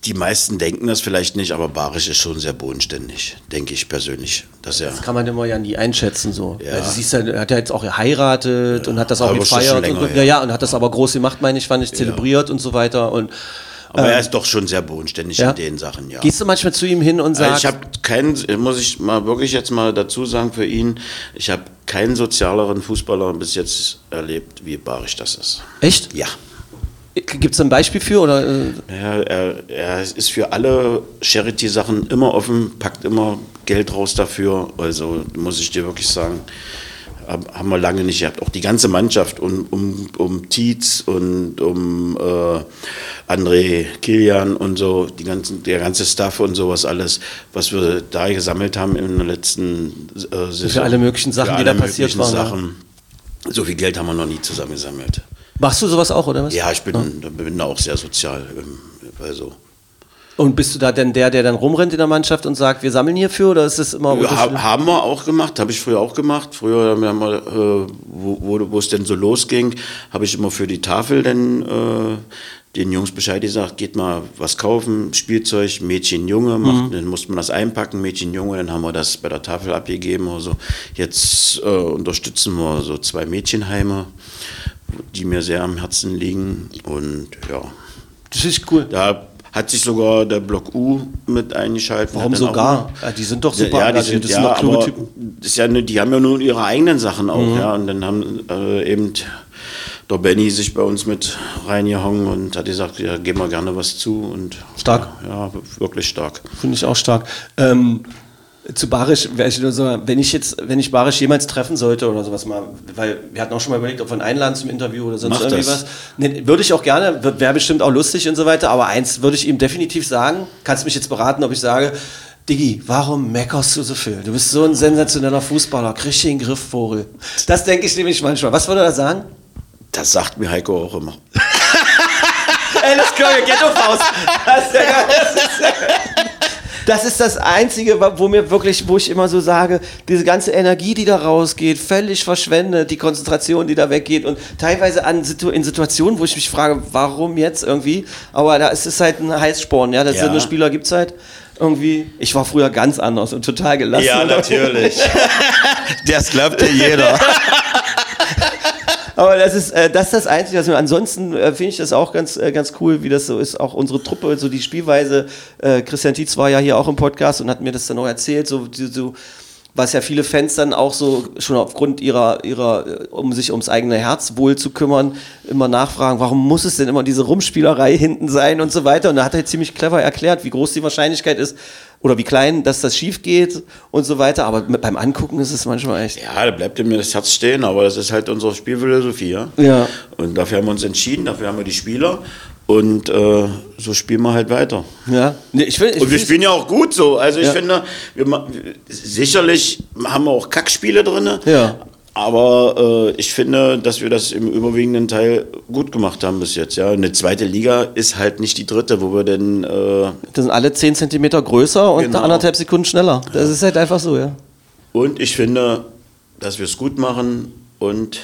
die- meisten denken das vielleicht nicht, aber Barisch ist schon sehr bodenständig, denke ich persönlich. Dass er, Das kann man immer ja nie einschätzen so. Ja. Ja. Du siehst ja, er hat ja jetzt auch geheiratet und hat das auch das gefeiert. schon Und, länger ja, ja, und hat das aber groß gemacht, meine ich, fand ich, zelebriert und so weiter. Und aber er ist doch schon sehr bodenständig Ja. in den Sachen, ja. gehst du manchmal zu ihm hin und Also sagst, ich habe keinen, muss ich mal wirklich jetzt mal dazu sagen für ihn, ich habe keinen sozialeren Fußballer bis jetzt erlebt, wie Barisch das ist. echt? Ja. Gibt es ein Beispiel für? Oder, äh, Ja, er, er ist für alle Charity-Sachen immer offen, packt immer Geld raus dafür. Also muss ich dir wirklich sagen, hab- haben wir lange nicht gehabt. Auch die ganze Mannschaft um, um, um Tietz und um äh, André Kilian und so, die ganzen, der ganze Staff und sowas alles, was wir da gesammelt haben in der letzten äh, Saison. alle möglichen Sachen, Für die da alle passiert waren, Sachen. So viel Geld haben wir noch nie zusammengesammelt. Machst du sowas auch, oder was? Ja, ich bin, bin da auch sehr sozial. ähm, Also. Und bist du da denn der, der dann rumrennt in der Mannschaft und sagt, wir sammeln hierfür? Oder ist es immer Ja, ha- haben wir auch gemacht, habe ich früher auch gemacht. Früher, wir äh, wo, wo, es denn so losging, habe ich immer für die Tafel dann äh, den Jungs Bescheid gesagt, geht mal was kaufen, Spielzeug, Mädchen, Junge, macht, dann musste man das einpacken, Mädchen, Junge, dann haben wir das bei der Tafel abgegeben oder so. Jetzt äh, unterstützen wir so zwei Mädchenheime, die mir sehr am Herzen liegen und ja, Das ist cool. da hat sich sogar der Block U mit eingeschaltet. Warum dann auch sogar? Ja, die sind doch super ja, die sind, das sind ja, doch kluge Typen. das ist ja, die haben ja nur ihre eigenen Sachen auch, Mhm. ja. Und dann haben äh, eben der Benny sich bei uns mit reingehangen und hat gesagt, ja, geben wir gerne was zu. Und, Stark. Ja, wirklich stark. Finde ich auch stark. Ähm, zu Barisch, wäre ich nur so, wenn ich jetzt, wenn ich Barisch jemals treffen sollte oder sowas mal, weil wir hatten auch schon mal überlegt, ob wir ihn einladen zum Interview oder sonst Mach irgendwie das. was. Nee, würde ich auch gerne, wäre bestimmt auch lustig und so weiter, aber eins würde ich ihm definitiv sagen, kannst mich jetzt beraten, ob ich sage, Diggi, warum meckerst du so viel? Du bist so ein sensationeller Fußballer, krieg den Griff, Vogel. Das denke ich nämlich manchmal. Was würde er sagen? Das sagt mir Heiko auch immer. Können wir Ghetto-Faust. Das ist ja geil. Das ist ja. Das Einzige, wo mir wirklich, wo ich immer so sage, diese ganze Energie, die da rausgeht, völlig verschwendet, die Konzentration, die da weggeht und teilweise an in Situationen, wo ich mich frage, warum jetzt irgendwie? Aber da ist es halt ein Heißsporn, ja. Das Ja. sind nur Spieler gibt's halt irgendwie. Ich war früher ganz anders und total gelassen. das glaubt ja jeder. Aber das ist, äh, das ist das Einzige, was mir ansonsten äh, finde ich das auch ganz, äh, ganz cool, wie das so ist. Auch unsere Truppe, so die Spielweise. Äh, Christian Tietz war ja hier auch im Podcast und hat mir das dann auch erzählt. So, die- so was ja viele Fans dann auch so schon aufgrund ihrer, ihrer, äh, um sich ums eigene Herz wohl zu kümmern, immer nachfragen, warum muss es denn immer diese Rumspielerei hinten sein und so weiter. Und da hat er ziemlich clever erklärt, wie groß die Wahrscheinlichkeit ist oder wie klein, dass das schief geht und so weiter. Aber mit, beim Angucken ist es manchmal echt. Ja, da bleibt mir das Herz stehen, aber das ist halt unsere Spielphilosophie. Ja? Ja. Und dafür haben wir uns entschieden, dafür haben wir die Spieler und äh, so spielen wir halt weiter. Ja. Nee, ich will, ich Und wir find- spielen ja auch gut so. Also ich Ja. finde, wir, sicherlich haben wir auch Kackspiele drin. Ja. Aber äh, ich finde, dass wir das im überwiegenden Teil gut gemacht haben bis jetzt. Ja, eine zweite Liga ist halt nicht die dritte, wo wir denn äh, Das sind alle 10 Zentimeter größer und Genau. anderthalb Sekunden schneller. Das ist halt einfach so, ja. und ich finde, dass wir es gut machen und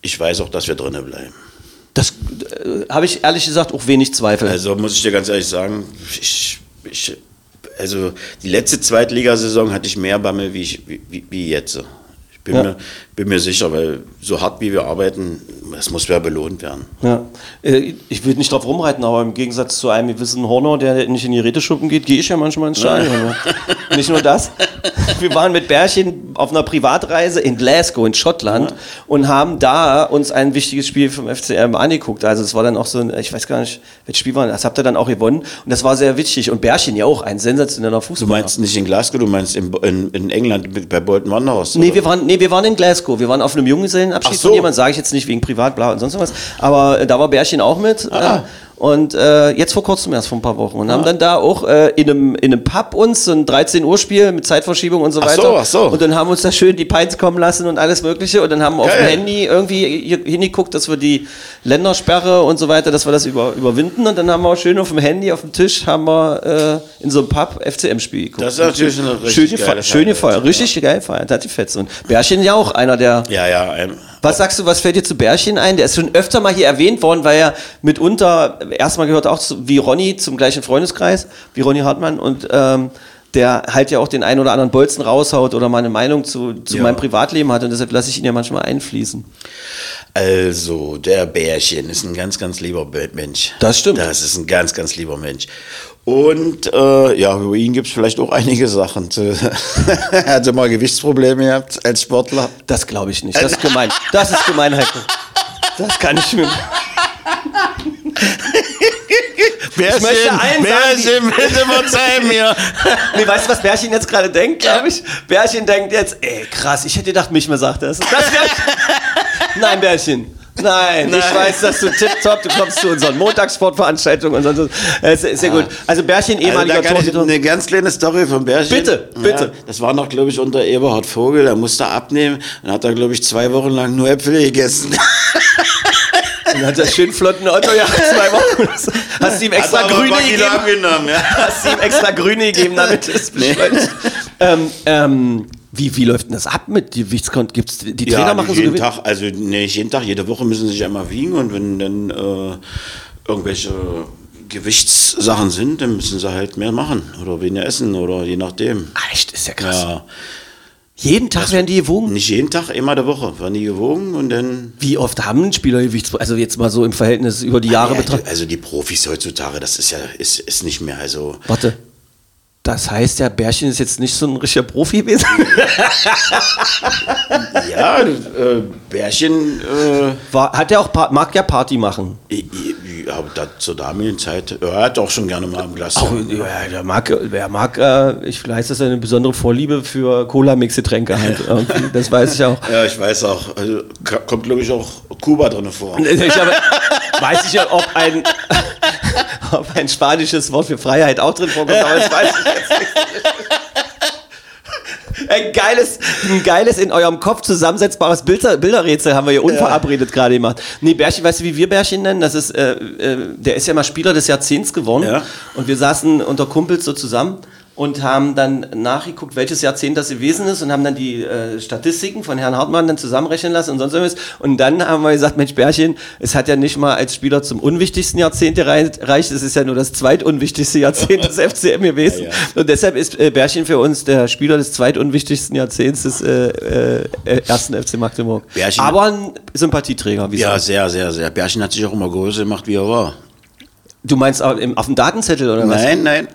ich weiß auch, dass wir drinnen bleiben. Das äh, habe ich ehrlich gesagt auch wenig Zweifel. Also muss ich dir ganz ehrlich sagen, ich, ich, also die letzte Zweitligasaison hatte ich mehr Bammel wie, ich, wie, wie jetzt. Ich bin, Ja. mir, bin mir sicher, weil so hart wie wir arbeiten, das muss ja belohnt werden. Ja. Äh, Ich will nicht drauf rumreiten, aber im Gegensatz zu einem gewissen Horner, der nicht in die Räteschuppen geht, gehe ich ja manchmal ins Stadion. ne? nicht nur das. Wir waren mit Bärchen auf einer Privatreise in Glasgow in Schottland und haben da uns ein wichtiges Spiel vom FCM angeguckt. Also es war dann auch so ein, ich weiß gar nicht, welches Spiel war das, habt ihr dann auch gewonnen und das war sehr wichtig. Und Bärchen ja auch, ein sensationeller Du Fußballer. meinst nicht in Glasgow, du meinst in, in, in England bei Bolton Wanderers? Nee, oder? wir waren, nee, wir waren in Glasgow. Wir waren auf einem Junggesellenabschied so. von jemand, sage ich jetzt nicht wegen privat, bla und sonst was. Aber äh, da war Bärchen auch mit. Ah. Äh, und äh, jetzt vor kurzem erst vor ein paar Wochen. Und haben dann da auch äh, in, einem, in einem Pub uns so ein 13 Uhr Spiel mit Zeitverschiebung und so Ach weiter. so, ach so. Und dann haben wir uns da schön die Pints kommen lassen und alles Mögliche. Und dann haben wir auf dem. Handy irgendwie hingeguckt, dass wir die Ländersperre und so weiter, dass wir das über, überwinden. Und dann haben wir auch schön auf dem Handy, auf dem Tisch, haben wir äh, in so einem Pub FCM-Spiel geguckt. Das ist natürlich eine richtig schön geile gefeiert. Schön Feier. Richtig geil gefeiert. Hat die Fetze. Und Bärchen ja auch einer der. Ja, ja. Ein, Was sagst du, was fällt dir zu Bärchen ein? Der ist schon öfter mal hier erwähnt worden, weil er mitunter erstmal gehört auch zu, wie Ronny zum gleichen Freundeskreis, wie Ronny Hartmann und ähm, der halt ja auch den einen oder anderen Bolzen raushaut oder mal eine Meinung zu, zu Ja. meinem Privatleben hat und deshalb lasse ich ihn ja manchmal einfließen. Also, der Bärchen ist ein ganz, ganz lieber Be- Mensch. Das stimmt. Das ist ein ganz, ganz lieber Mensch. Und äh, ja, über ihn gibt es vielleicht auch einige Sachen. Er hatte mal Gewichtsprobleme gehabt als Sportler. Das glaube ich nicht. Das ist gemein. Das ist gemein, Heiko. Das kann ich mir. Bärchen, möchte allen sagen, bitte verzeih mir. Nee, weißt du, was Bärchen jetzt gerade denkt, glaube ich? Bärchen denkt jetzt, ey, krass, ich hätte gedacht, mich mir sagt das. das Nein, Bärchen. Nein, ich weiß, dass du tipptopp, du kommst zu unseren Montagssportveranstaltungen und sonst. Äh, Ist, sehr gut. Also Bärchen, Also, ehemaliger da kann ich eine ganz kleine Story von Bärchen. Bitte, bitte. Ja, das war noch, glaube ich, unter Eberhard Vogel. Der musste abnehmen und hat da, glaube ich, zwei Wochen lang nur Äpfel gegessen. Und hat das schön flotten Otto ja zwei Wochen. Hast du ihm extra ein grüne gegeben? ja. Hast du ihm extra grüne gegeben, damit es beschleunigt? ähm, ähm, wie, wie läuft denn das ab mit Gewichtskont? Gibt's die die Trainer Ja, machen so jeden Gewicht? Tag, also nicht jeden Tag, jede Woche müssen sie sich einmal wiegen und wenn dann äh, irgendwelche Gewichtssachen sind, dann müssen sie halt mehr machen oder weniger essen oder je nachdem. Ah, Echt, ist ja krass. Ja, Jeden Tag werden die gewogen. nicht jeden Tag, einmal der Woche werden die gewogen und dann. Wie oft haben Spieler Gewichts... Also jetzt mal so im Verhältnis über die Jahre Ja, betrachtet. also die Profis heutzutage, das ist ja ist, ist nicht mehr. Also Warte. Das heißt, der Bärchen ist jetzt nicht so ein richtiger Profi gewesen? ja, äh, Bärchen, äh, War, hat er auch, Pa- mag ja Party machen. i- i- ja, da, zur damaligen Zeit, er hat auch schon gerne mal ein Glas. Auch, ja, der mag, der mag äh, ich weiß, dass er eine besondere Vorliebe für Cola-Mix-Getränke hat. Das weiß ich auch. ja, ich weiß auch. Also, kommt, glaube ich, auch Kuba drin vor. Ich habe, weiß ich ja, ob ein, ob ein spanisches Wort für Freiheit auch drin vorkommt, aber das weiß ich jetzt nicht. Ein geiles, ein geiles in eurem Kopf zusammensetzbares Bilder, Bilderrätsel haben wir hier unverabredet gerade gemacht. Nee, Bärchen, weißt du, wie wir Bärchen nennen? Das ist, äh, äh, der ist ja mal Spieler des Jahrzehnts geworden. Ja. Und wir saßen unter Kumpels so zusammen und haben dann nachgeguckt, welches Jahrzehnt das gewesen ist und haben dann die äh, Statistiken von Herrn Hartmann dann zusammenrechnen lassen und sonst irgendwas. Und dann haben wir gesagt, Mensch, Bärchen, es hat ja nicht mal als Spieler zum unwichtigsten Jahrzehnt gereicht, es ist ja nur das zweitunwichtigste Jahrzehnt des FCM gewesen. Ja, ja. Und deshalb ist äh, Bärchen für uns der Spieler des zweitunwichtigsten Jahrzehnts des äh, äh, äh, ersten FC Magdeburg. Bärchen- Aber ein Sympathieträger, wie Ja, gesagt. sehr, sehr, sehr. Bärchen hat sich auch immer größer gemacht, wie er war. Du meinst auf, dem Datenzettel oder was? Nein, nein.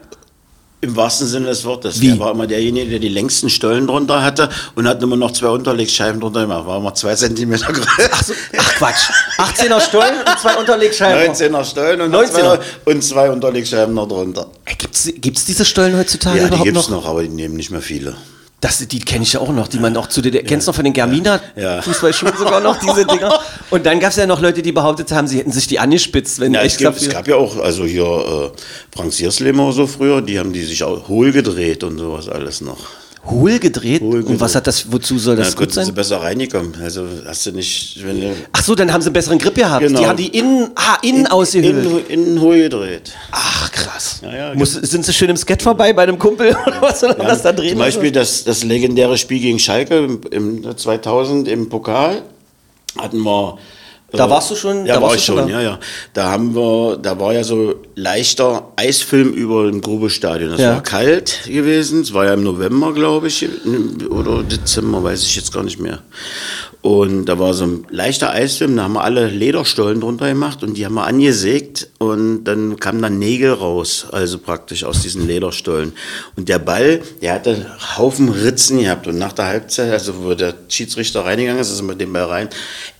Im wahrsten Sinne des Wortes. Wie? Er war immer derjenige, der die längsten Stollen drunter hatte und hat immer noch zwei Unterlegscheiben drunter gemacht. War immer zwei Zentimeter größer. Ach, so, ach Quatsch. 18er Stollen und zwei Unterlegscheiben. 19er Stollen und, 19er. Zwei, und zwei Unterlegscheiben noch drunter. Ey, Gibt's, gibt's diese Stollen heutzutage Ja, die überhaupt gibt's noch? noch, aber die nehmen nicht mehr viele. Das, die kenne ich ja auch noch, die man auch zu der, kennst du noch von den Germina Ja. Fußballschuhen sogar noch diese Dinger. Und dann gab es ja noch Leute, die behauptet haben, sie hätten sich die angespitzt, wenn Ja, echt gibt, dafür- es gab ja auch, also hier äh, Frank Sierslemer so früher, die haben die sich auch hohl gedreht und sowas alles noch. Hohl gedreht. Hohl Und was gedreht. hat das, wozu soll das Da gut konnten sie sein? besser reinkommen. Also hast du nicht, wenn du Ach so, dann haben sie einen besseren Grip gehabt. Genau. Die haben die innen, ah, innen ausgehöhlt. innen, innen hohl gedreht. Ach krass. Ja, ja, Muss, sind sie schön im Skate vorbei bei einem Kumpel oder was soll man das da drehen? Zum Beispiel das, das legendäre Spiel gegen Schalke im, im 2000 im Pokal hatten wir. Da warst du schon- Ja, da war ich schon, ja, ja. Da haben wir, da war ja so leichter Eisfilm über dem Grubestadion. Das Ja. war kalt gewesen. Es war ja im November, glaube ich, oder Dezember, weiß ich jetzt gar nicht mehr. Und da war so ein leichter Eisfilm, da haben wir alle Lederstollen drunter gemacht und die haben wir angesägt und dann kamen dann Nägel raus, also praktisch aus diesen Lederstollen. Und der Ball, der hatte Haufen Ritzen gehabt und nach der Halbzeit, also wo der Schiedsrichter reingegangen ist, ist er mit dem Ball rein,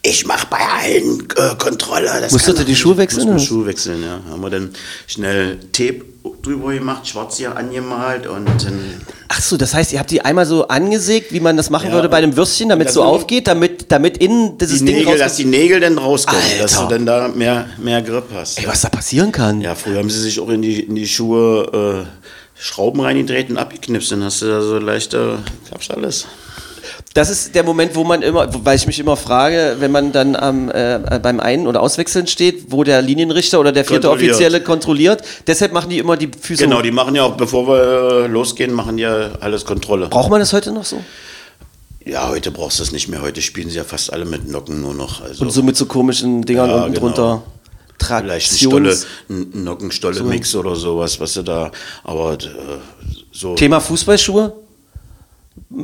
ich mach bei allen äh, Kontrolle. Das Musstet ihr die. Schuhe wechseln, Mussten wir oder? Schuhe wechseln, ja. Haben wir dann schnell Tape drüber gemacht, schwarz hier angemalt und dann Ach so, das heißt, ihr habt die einmal so angesägt, wie man das machen Ja, würde bei einem Würstchen, damit es so aufgeht, damit, damit innen dieses die Ding Nägel, dass die Nägel dann rauskommen, dass du Alter. dann da mehr, mehr Grip hast. Ey, was da passieren kann. Ja, früher haben sie sich auch in die, in die Schuhe äh, Schrauben reingedreht und abgeknipst. Dann hast du da so leichte, klappt alles. Das ist der Moment, wo man immer, weil ich mich immer frage, wenn man dann am, äh, beim Ein- oder Auswechseln steht, wo der Linienrichter oder der vierte Kontrolliert. Offizielle kontrolliert. Deshalb machen die immer die Füße Genau, hoch. die machen ja auch, bevor wir äh, losgehen, machen die ja alles Kontrolle. Braucht man das heute noch so? Ja, heute brauchst du das nicht mehr. Heute spielen sie ja fast alle mit Nocken nur noch. Also Und so mit so komischen Dingern Ja, unten genau. drunter. vielleicht ein Stolle, Traktions. ein Nockenstolle-Mix oder sowas, was du da, aber äh, so. Thema Fußballschuhe?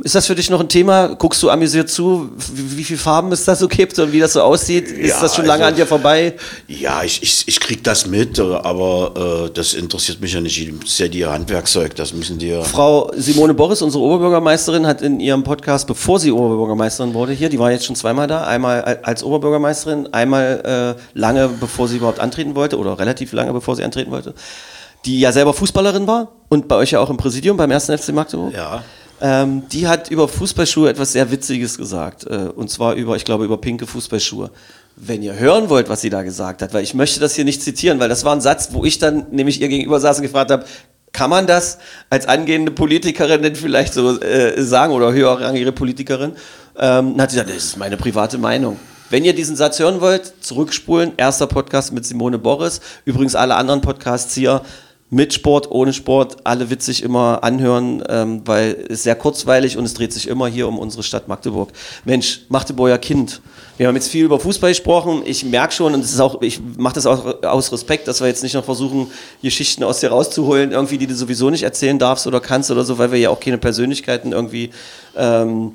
Ist das für dich noch ein Thema? Guckst du amüsiert zu, wie, wie viele Farben es da so gibt und wie das so aussieht? Ist Ja, das schon lange also- an dir vorbei? Ja, ich, ich, ich krieg das mit, äh, aber äh, das interessiert mich ja nicht. Das ist ja die Handwerkzeug, das müssen die ja. Frau Simone Boris, unsere Oberbürgermeisterin, hat in ihrem Podcast, bevor sie Oberbürgermeisterin wurde, hier, die war jetzt schon zweimal da, einmal al- als Oberbürgermeisterin, einmal äh, lange bevor sie überhaupt antreten wollte oder relativ lange bevor sie antreten wollte, die ja selber Fußballerin war und bei euch ja auch im Präsidium beim 1. FC Magdeburg. Ja. Ähm, die hat über Fußballschuhe etwas sehr Witziges gesagt. Äh, und zwar über, ich glaube, über pinke Fußballschuhe. Wenn ihr hören wollt, was sie da gesagt hat, weil ich möchte das hier nicht zitieren, weil das war ein Satz, wo ich dann nämlich ihr gegenüber saß und gefragt habe, kann man das als angehende Politikerin denn vielleicht so äh, sagen oder höherrangige Politikerin? Ähm, hat sie gesagt, das ist meine private Meinung. Wenn ihr diesen Satz hören wollt, zurückspulen. Erster Podcast mit Simone Boris. Übrigens alle anderen Podcasts hier mit Sport, ohne Sport, alle witzig immer anhören, ähm, weil es sehr kurzweilig und es dreht sich immer hier um unsere Stadt Magdeburg. Mensch, Magdeburger Kind. Wir haben jetzt viel über Fußball gesprochen. Ich merke schon, und es ist auch, ich mache das auch aus Respekt, dass wir jetzt nicht noch versuchen, Geschichten aus dir rauszuholen, irgendwie, die du sowieso nicht erzählen darfst oder kannst oder so, weil wir ja auch keine Persönlichkeiten irgendwie ähm,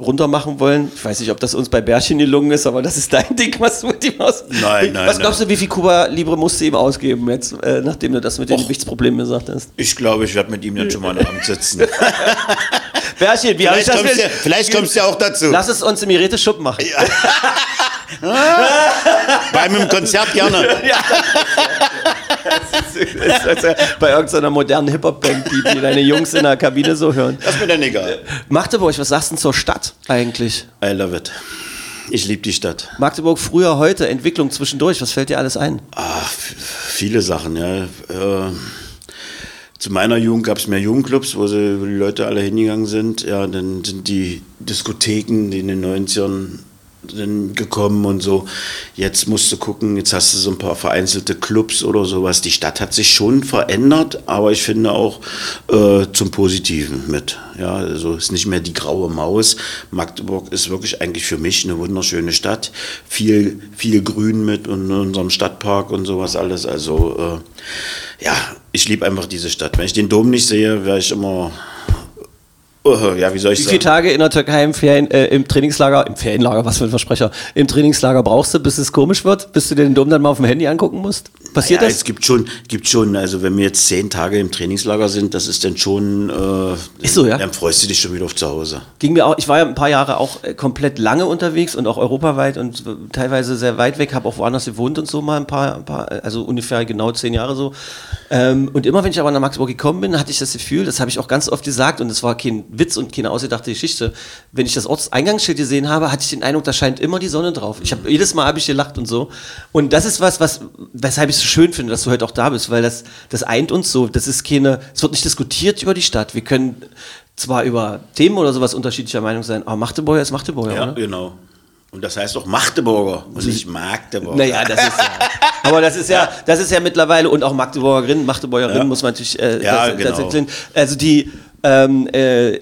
runter machen wollen. Ich weiß nicht, ob das uns bei Bärchen gelungen ist, aber das ist dein Ding, was du mit ihm aus. Nein, nein, Was glaubst nein. du, wie viel Kuba Libre musst du ihm ausgeben jetzt, äh, nachdem du das mit den Gewichtsproblemen gesagt hast? Ich glaube, ich werde mit ihm dann schon mal am Abend sitzen. Bärchen, wie vielleicht, das kommst du, vielleicht kommst du ja auch dazu. Lass es uns im Irete-Schuppen machen. Bei einem Konzert gerne. Das ist, als wär bei irgendeiner modernen Hip-Hop-Band, die, die deine Jungs in der Kabine so hören. Das ist mir dann egal. Magdeburg, was sagst du denn zur Stadt eigentlich? I love it. Ich liebe die Stadt. Magdeburg früher, heute, Entwicklung zwischendurch, was fällt dir alles ein? F- viele Sachen, ja. Äh, zu meiner Jugend gab es mehr Jugendclubs, wo, die Leute alle hingegangen sind. Ja, dann sind die Diskotheken, die in den 90ern sind gekommen und so. Jetzt musst du gucken, jetzt hast du so ein paar vereinzelte Clubs oder sowas. Die Stadt hat sich schon verändert, aber ich finde auch äh, zum Positiven mit. Ja, also ist nicht mehr die graue Maus. Magdeburg ist wirklich eigentlich für mich eine wunderschöne Stadt. Viel, viel Grün mit und in unserem Stadtpark und sowas alles. Also äh, ja, ich liebe einfach diese Stadt. Wenn ich den Dom nicht sehe, wäre ich immer, uh, ja, wie soll ich Wie sagen? viele Tage in der Türkei im, Ferien, äh, im Trainingslager, im Ferienlager, was für ein Versprecher, im Trainingslager brauchst du, bis es komisch wird, bis du dir den Dom dann mal auf dem Handy angucken musst? Passiert ja, das? Es gibt schon, gibt schon, also wenn wir jetzt zehn Tage im Trainingslager sind, das ist dann schon, äh, Ist so, ja? dann freust du dich schon wieder auf zu Hause. Ging mir auch, ich war ja ein paar Jahre auch äh, komplett lange unterwegs und auch europaweit und teilweise sehr weit weg, habe auch woanders gewohnt und so mal ein paar, ein paar äh, also ungefähr genau zehn Jahre so. Ähm, und immer wenn ich aber nach Magdeburg gekommen bin, hatte ich das Gefühl, das habe ich auch ganz oft gesagt und es war kein Witz und keine ausgedachte Geschichte. Wenn ich das Ortseingangsschild gesehen habe, hatte ich den Eindruck, da scheint immer die Sonne drauf. Ich habe jedes Mal habe ich gelacht und so. Und das ist was, was, weshalb ich so schön finde, dass du heute auch da bist, weil das, das eint uns so. Das ist keine, es wird nicht diskutiert über die Stadt. Wir können zwar über Themen oder sowas unterschiedlicher Meinung sein, aber Magdeburger ist Magdeburger, Ja, oder? genau. Und das heißt auch Magdeburger und nicht Magdeburger. Naja, das ist ja. Aber das ist ja, das ist ja mittlerweile und auch Magdeburgerin, Magdeburgerin Ja. muss man natürlich. Äh, Ja, das, genau. das also die. Ähm, äh,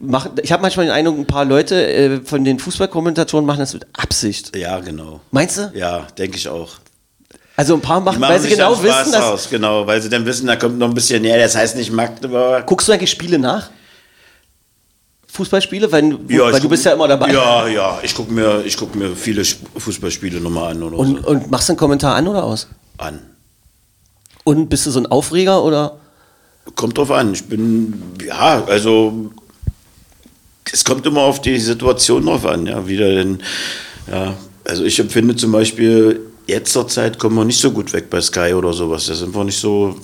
machen, ich habe manchmal den Eindruck, ein paar Leute äh, von den Fußballkommentatoren machen das mit Absicht. Ja, genau. Meinst du? Ja, denke ich auch. Also ein paar machen, machen weil sie genau Spaß wissen, dass. aus, genau, weil sie dann wissen, da kommt noch ein bisschen näher, das heißt nicht Magdeburg. Guckst du eigentlich Spiele nach? Fußballspiele? Weil, Ja, weil du guck- bist ja immer dabei. Ja, ja, ich gucke mir, ich guck mir viele Sp- Fußballspiele nochmal an oder Und, und machst du einen Kommentar an oder aus? so. An. Und bist du so ein Aufreger oder? Kommt drauf an. Ich bin, ja, also es kommt immer auf die Situation drauf an, ja, wie der denn, ja, also ich empfinde zum Beispiel, jetzt zur Zeit kommen wir nicht so gut weg bei Sky oder sowas. Da sind wir nicht so,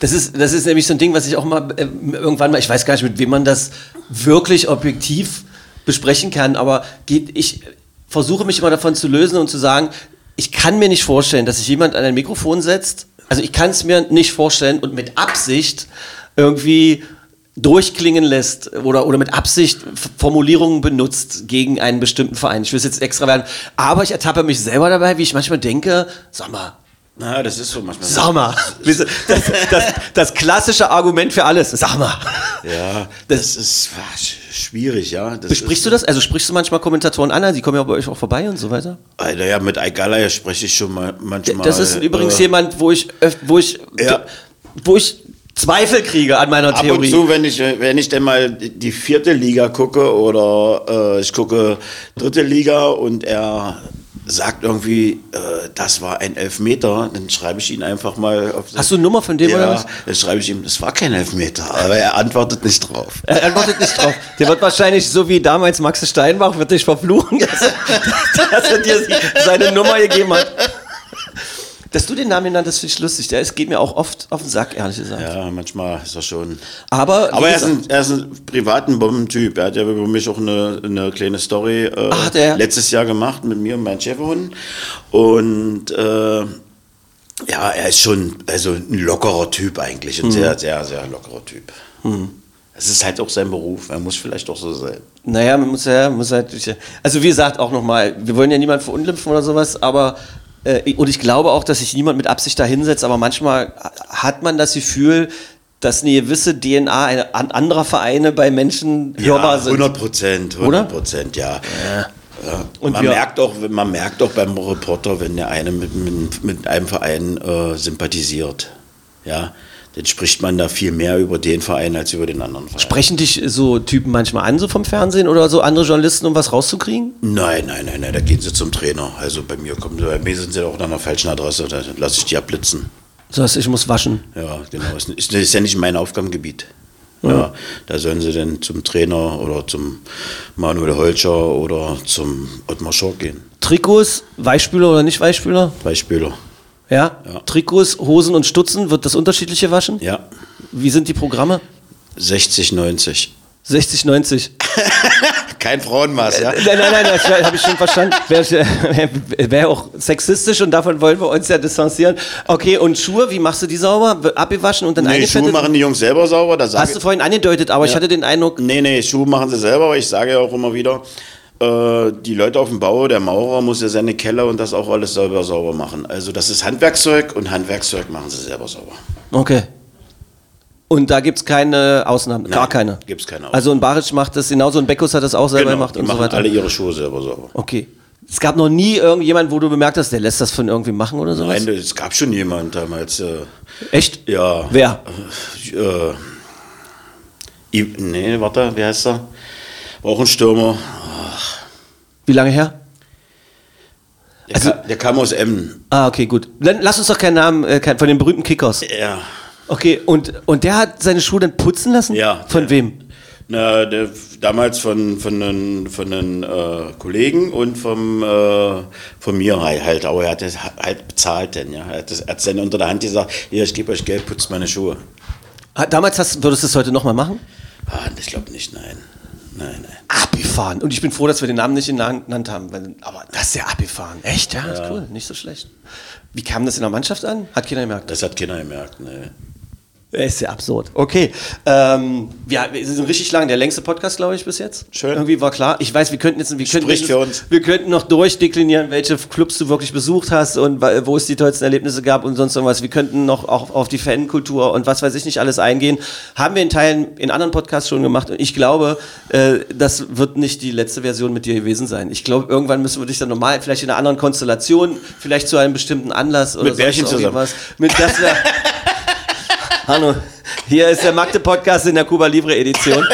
Das ist, das ist nämlich so ein Ding, was ich auch mal äh, irgendwann mal, ich weiß gar nicht, mit wem man das wirklich objektiv besprechen kann, aber geht, ich versuche mich immer davon zu lösen und zu sagen, ich kann mir nicht vorstellen, dass sich jemand an ein Mikrofon setzt. Also ich kann es mir nicht vorstellen und mit Absicht irgendwie durchklingen lässt oder, oder mit Absicht Formulierungen benutzt gegen einen bestimmten Verein. Ich will es jetzt extra werden, aber ich ertappe mich selber dabei, wie ich manchmal denke, sag mal, na, das ist so manchmal. Sag mal, das, das, das klassische Argument für alles. Sag mal. Ja, das ist ah, sch- schwierig, ja. Das Besprichst du das? Also sprichst du manchmal Kommentatoren an? Die kommen ja bei euch auch vorbei und so weiter. Alter, ja, mit Eigalaya spreche ich schon mal manchmal. Das ist übrigens äh, jemand, wo ich, wo ich, Ja. wo ich Zweifel kriege an meiner Ab Theorie. und zu, wenn ich, wenn ich denn mal die vierte Liga gucke oder äh, ich gucke dritte Liga und er sagt irgendwie, äh, das war ein Elfmeter, dann schreibe ich ihn einfach mal auf. Hast du eine Nummer von dem ja, oder was? Dann schreibe ich ihm, das war kein Elfmeter, aber er antwortet nicht drauf. Er antwortet nicht drauf. Der wird wahrscheinlich, so wie damals Max Steinbach, wird dich verfluchen, dass dass er dir seine Nummer gegeben hat. Dass du den Namen genannt hast, finde ich lustig. Der ist, geht mir auch oft auf den Sack, ehrlich gesagt. Ja, manchmal ist er schon. Aber, Aber er ist, ein, er ist ein privaten Bombentyp. Er hat ja über mich auch eine, eine kleine Story äh, Ach, letztes Jahr gemacht mit mir und meinem Schäferhund. Und äh, ja, er ist schon also ein lockerer Typ eigentlich. Mhm. Ein sehr, sehr, sehr lockerer Typ. Es ist halt auch sein Beruf. Er muss vielleicht auch so sein. Naja, man muss ja, muss halt, also wie gesagt, auch nochmal, wir wollen ja niemanden verunglimpfen oder sowas, aber, und ich glaube auch, dass sich niemand mit Absicht da hinsetzt, aber manchmal hat man das Gefühl, dass eine gewisse DNA eine, an anderer Vereine bei Menschen hörbar Ja, sind. 100 Prozent, Oder? 100 Prozent, ja. ja. Und man, merkt auch, man merkt auch beim Reporter, wenn der eine mit, mit, mit einem Verein äh, sympathisiert. Ja, dann spricht man da viel mehr über den Verein als über den anderen Verein. Sprechen dich so Typen manchmal an, so vom Fernsehen oder so andere Journalisten, um was rauszukriegen? Nein, nein, nein, nein, da gehen sie zum Trainer. Also bei mir kommen sie, bei mir sind sie auch an einer falschen Adresse, da lasse ich die abblitzen. So heißt, ich muss waschen. Ja, genau. Ist, ist, ist ja nicht mein Aufgabengebiet. Ja, da sollen sie dann zum Trainer oder zum Manuel Holscher oder zum Ottmar Schork gehen. Trikots, Weichspüler oder nicht Weichspüler? Beispieler. Ja? Ja. Trikots, Hosen und Stutzen, wird das unterschiedliche waschen? Ja, Wie sind die Programme? 60, 90. 60, 90. Kein Frauenmaß, ja? Nein, nein, nein, das habe ich schon verstanden. Wäre wär auch sexistisch und davon wollen wir uns ja distanzieren. Okay, und Schuhe, wie machst du die sauber? Abgewaschen und dann Nee, Schuhe machen die Jungs selber sauber. Da sage Hast du vorhin angedeutet, aber ich hatte den Eindruck, Nee, nee, Schuhe machen sie selber, aber ich sage ja auch immer wieder, äh, die Leute auf dem Bau, der Maurer muss ja seine Keller und das auch alles selber sauber machen. Also das ist Handwerkszeug und Handwerkszeug machen sie selber sauber. okay. Und da gibt es keine Ausnahmen, gar Nein, keine. gibt's keine Ausnahmen. Also ein Baric macht das genauso, ein Beckus hat das auch selber gemacht die und so machen weiter. alle ihre Schuhe selber sauber. Okay. Es gab noch nie irgendjemand, wo du bemerkt hast, der lässt das von irgendwie machen oder sowas? Nein, es gab schon jemanden damals. Äh, Echt? ja. Wer? Äh, I- nee, warte, wie heißt er? War auch ein Stürmer. Wie lange her? Der, Also, ka der kam aus Emden. ah, okay, gut. Dann lass uns doch keinen Namen, äh, kein, von den berühmten Kickers. Ja. Okay, und, und der hat seine Schuhe dann putzen lassen? Ja. Von wem? Na, der, damals von, von den, von den äh, Kollegen und vom, äh, von mir halt. Aber er hat das halt bezahlt denn, ja. Er hat, das, er hat dann unter der Hand gesagt, hier, ich gebe euch Geld, putzt meine Schuhe. Ah, Damals hast, würdest du es heute nochmal machen? Ah, ich glaube nicht, nein. Nein, nein. Abgefahren. Und ich bin froh, dass wir den Namen nicht genannt haben. Weil, aber das ist ja abgefahren. Echt? Ja, ist cool. Nicht so schlecht. Wie kam das in der Mannschaft an? Hat keiner gemerkt. Das hat keiner gemerkt, ne. Ist ja absurd. Okay. Ähm, ja, wir sind richtig lang. Der längste Podcast, glaube ich, bis jetzt. Schön. Irgendwie war klar. Ich weiß, wir könnten jetzt, wir könnten Spricht für uns. wir könnten noch durchdeklinieren, welche Clubs du wirklich besucht hast und wo es die tollsten Erlebnisse gab und sonst irgendwas. Wir könnten noch auch auf die Fankultur und was weiß ich nicht alles eingehen. Haben wir in Teilen in anderen Podcasts schon gemacht und ich glaube, äh, das wird nicht die letzte Version mit dir gewesen sein. Ich glaube, irgendwann müssen wir dich dann normal, vielleicht in einer anderen Konstellation, vielleicht zu einem bestimmten Anlass oder Mit Bärchen sonst zusammen. irgendwas. Mit das Hanno, hier ist der Magde-Podcast in der Cuba Libre-Edition.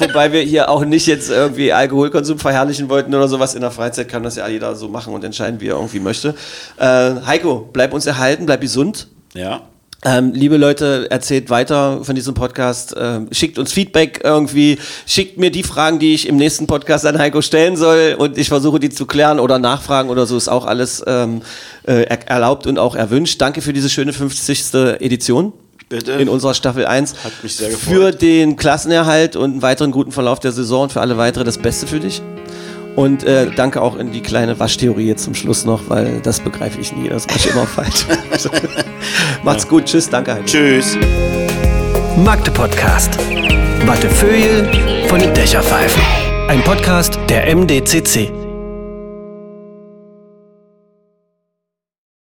Wobei wir hier auch nicht jetzt irgendwie Alkoholkonsum verherrlichen wollten oder sowas. In der Freizeit kann das ja jeder so machen und entscheiden, wie er irgendwie möchte. Äh, Heiko, bleib uns erhalten, bleib gesund. Ja. Ähm, liebe Leute, erzählt weiter von diesem Podcast, ähm, schickt uns Feedback irgendwie, schickt mir die Fragen, die ich im nächsten Podcast an Heiko stellen soll und ich versuche die zu klären oder nachfragen oder so, ist auch alles ähm, äh, er erlaubt und auch erwünscht. Danke für diese schöne 50. Edition. Bitte. In unserer Staffel 1. Hat mich sehr gefreut. Für den Klassenerhalt und einen weiteren guten Verlauf der Saison und für alle weitere das Beste für dich. Und äh, danke auch in die kleine Waschtheorie jetzt zum Schluss noch, weil das begreife ich nie. Das mache ich immer falsch. Macht's gut. Tschüss. Danke, Heiko. Tschüss. Magde Podcast. Wattefeuille von den Dächerpfeifen. Ein Podcast der MDCC.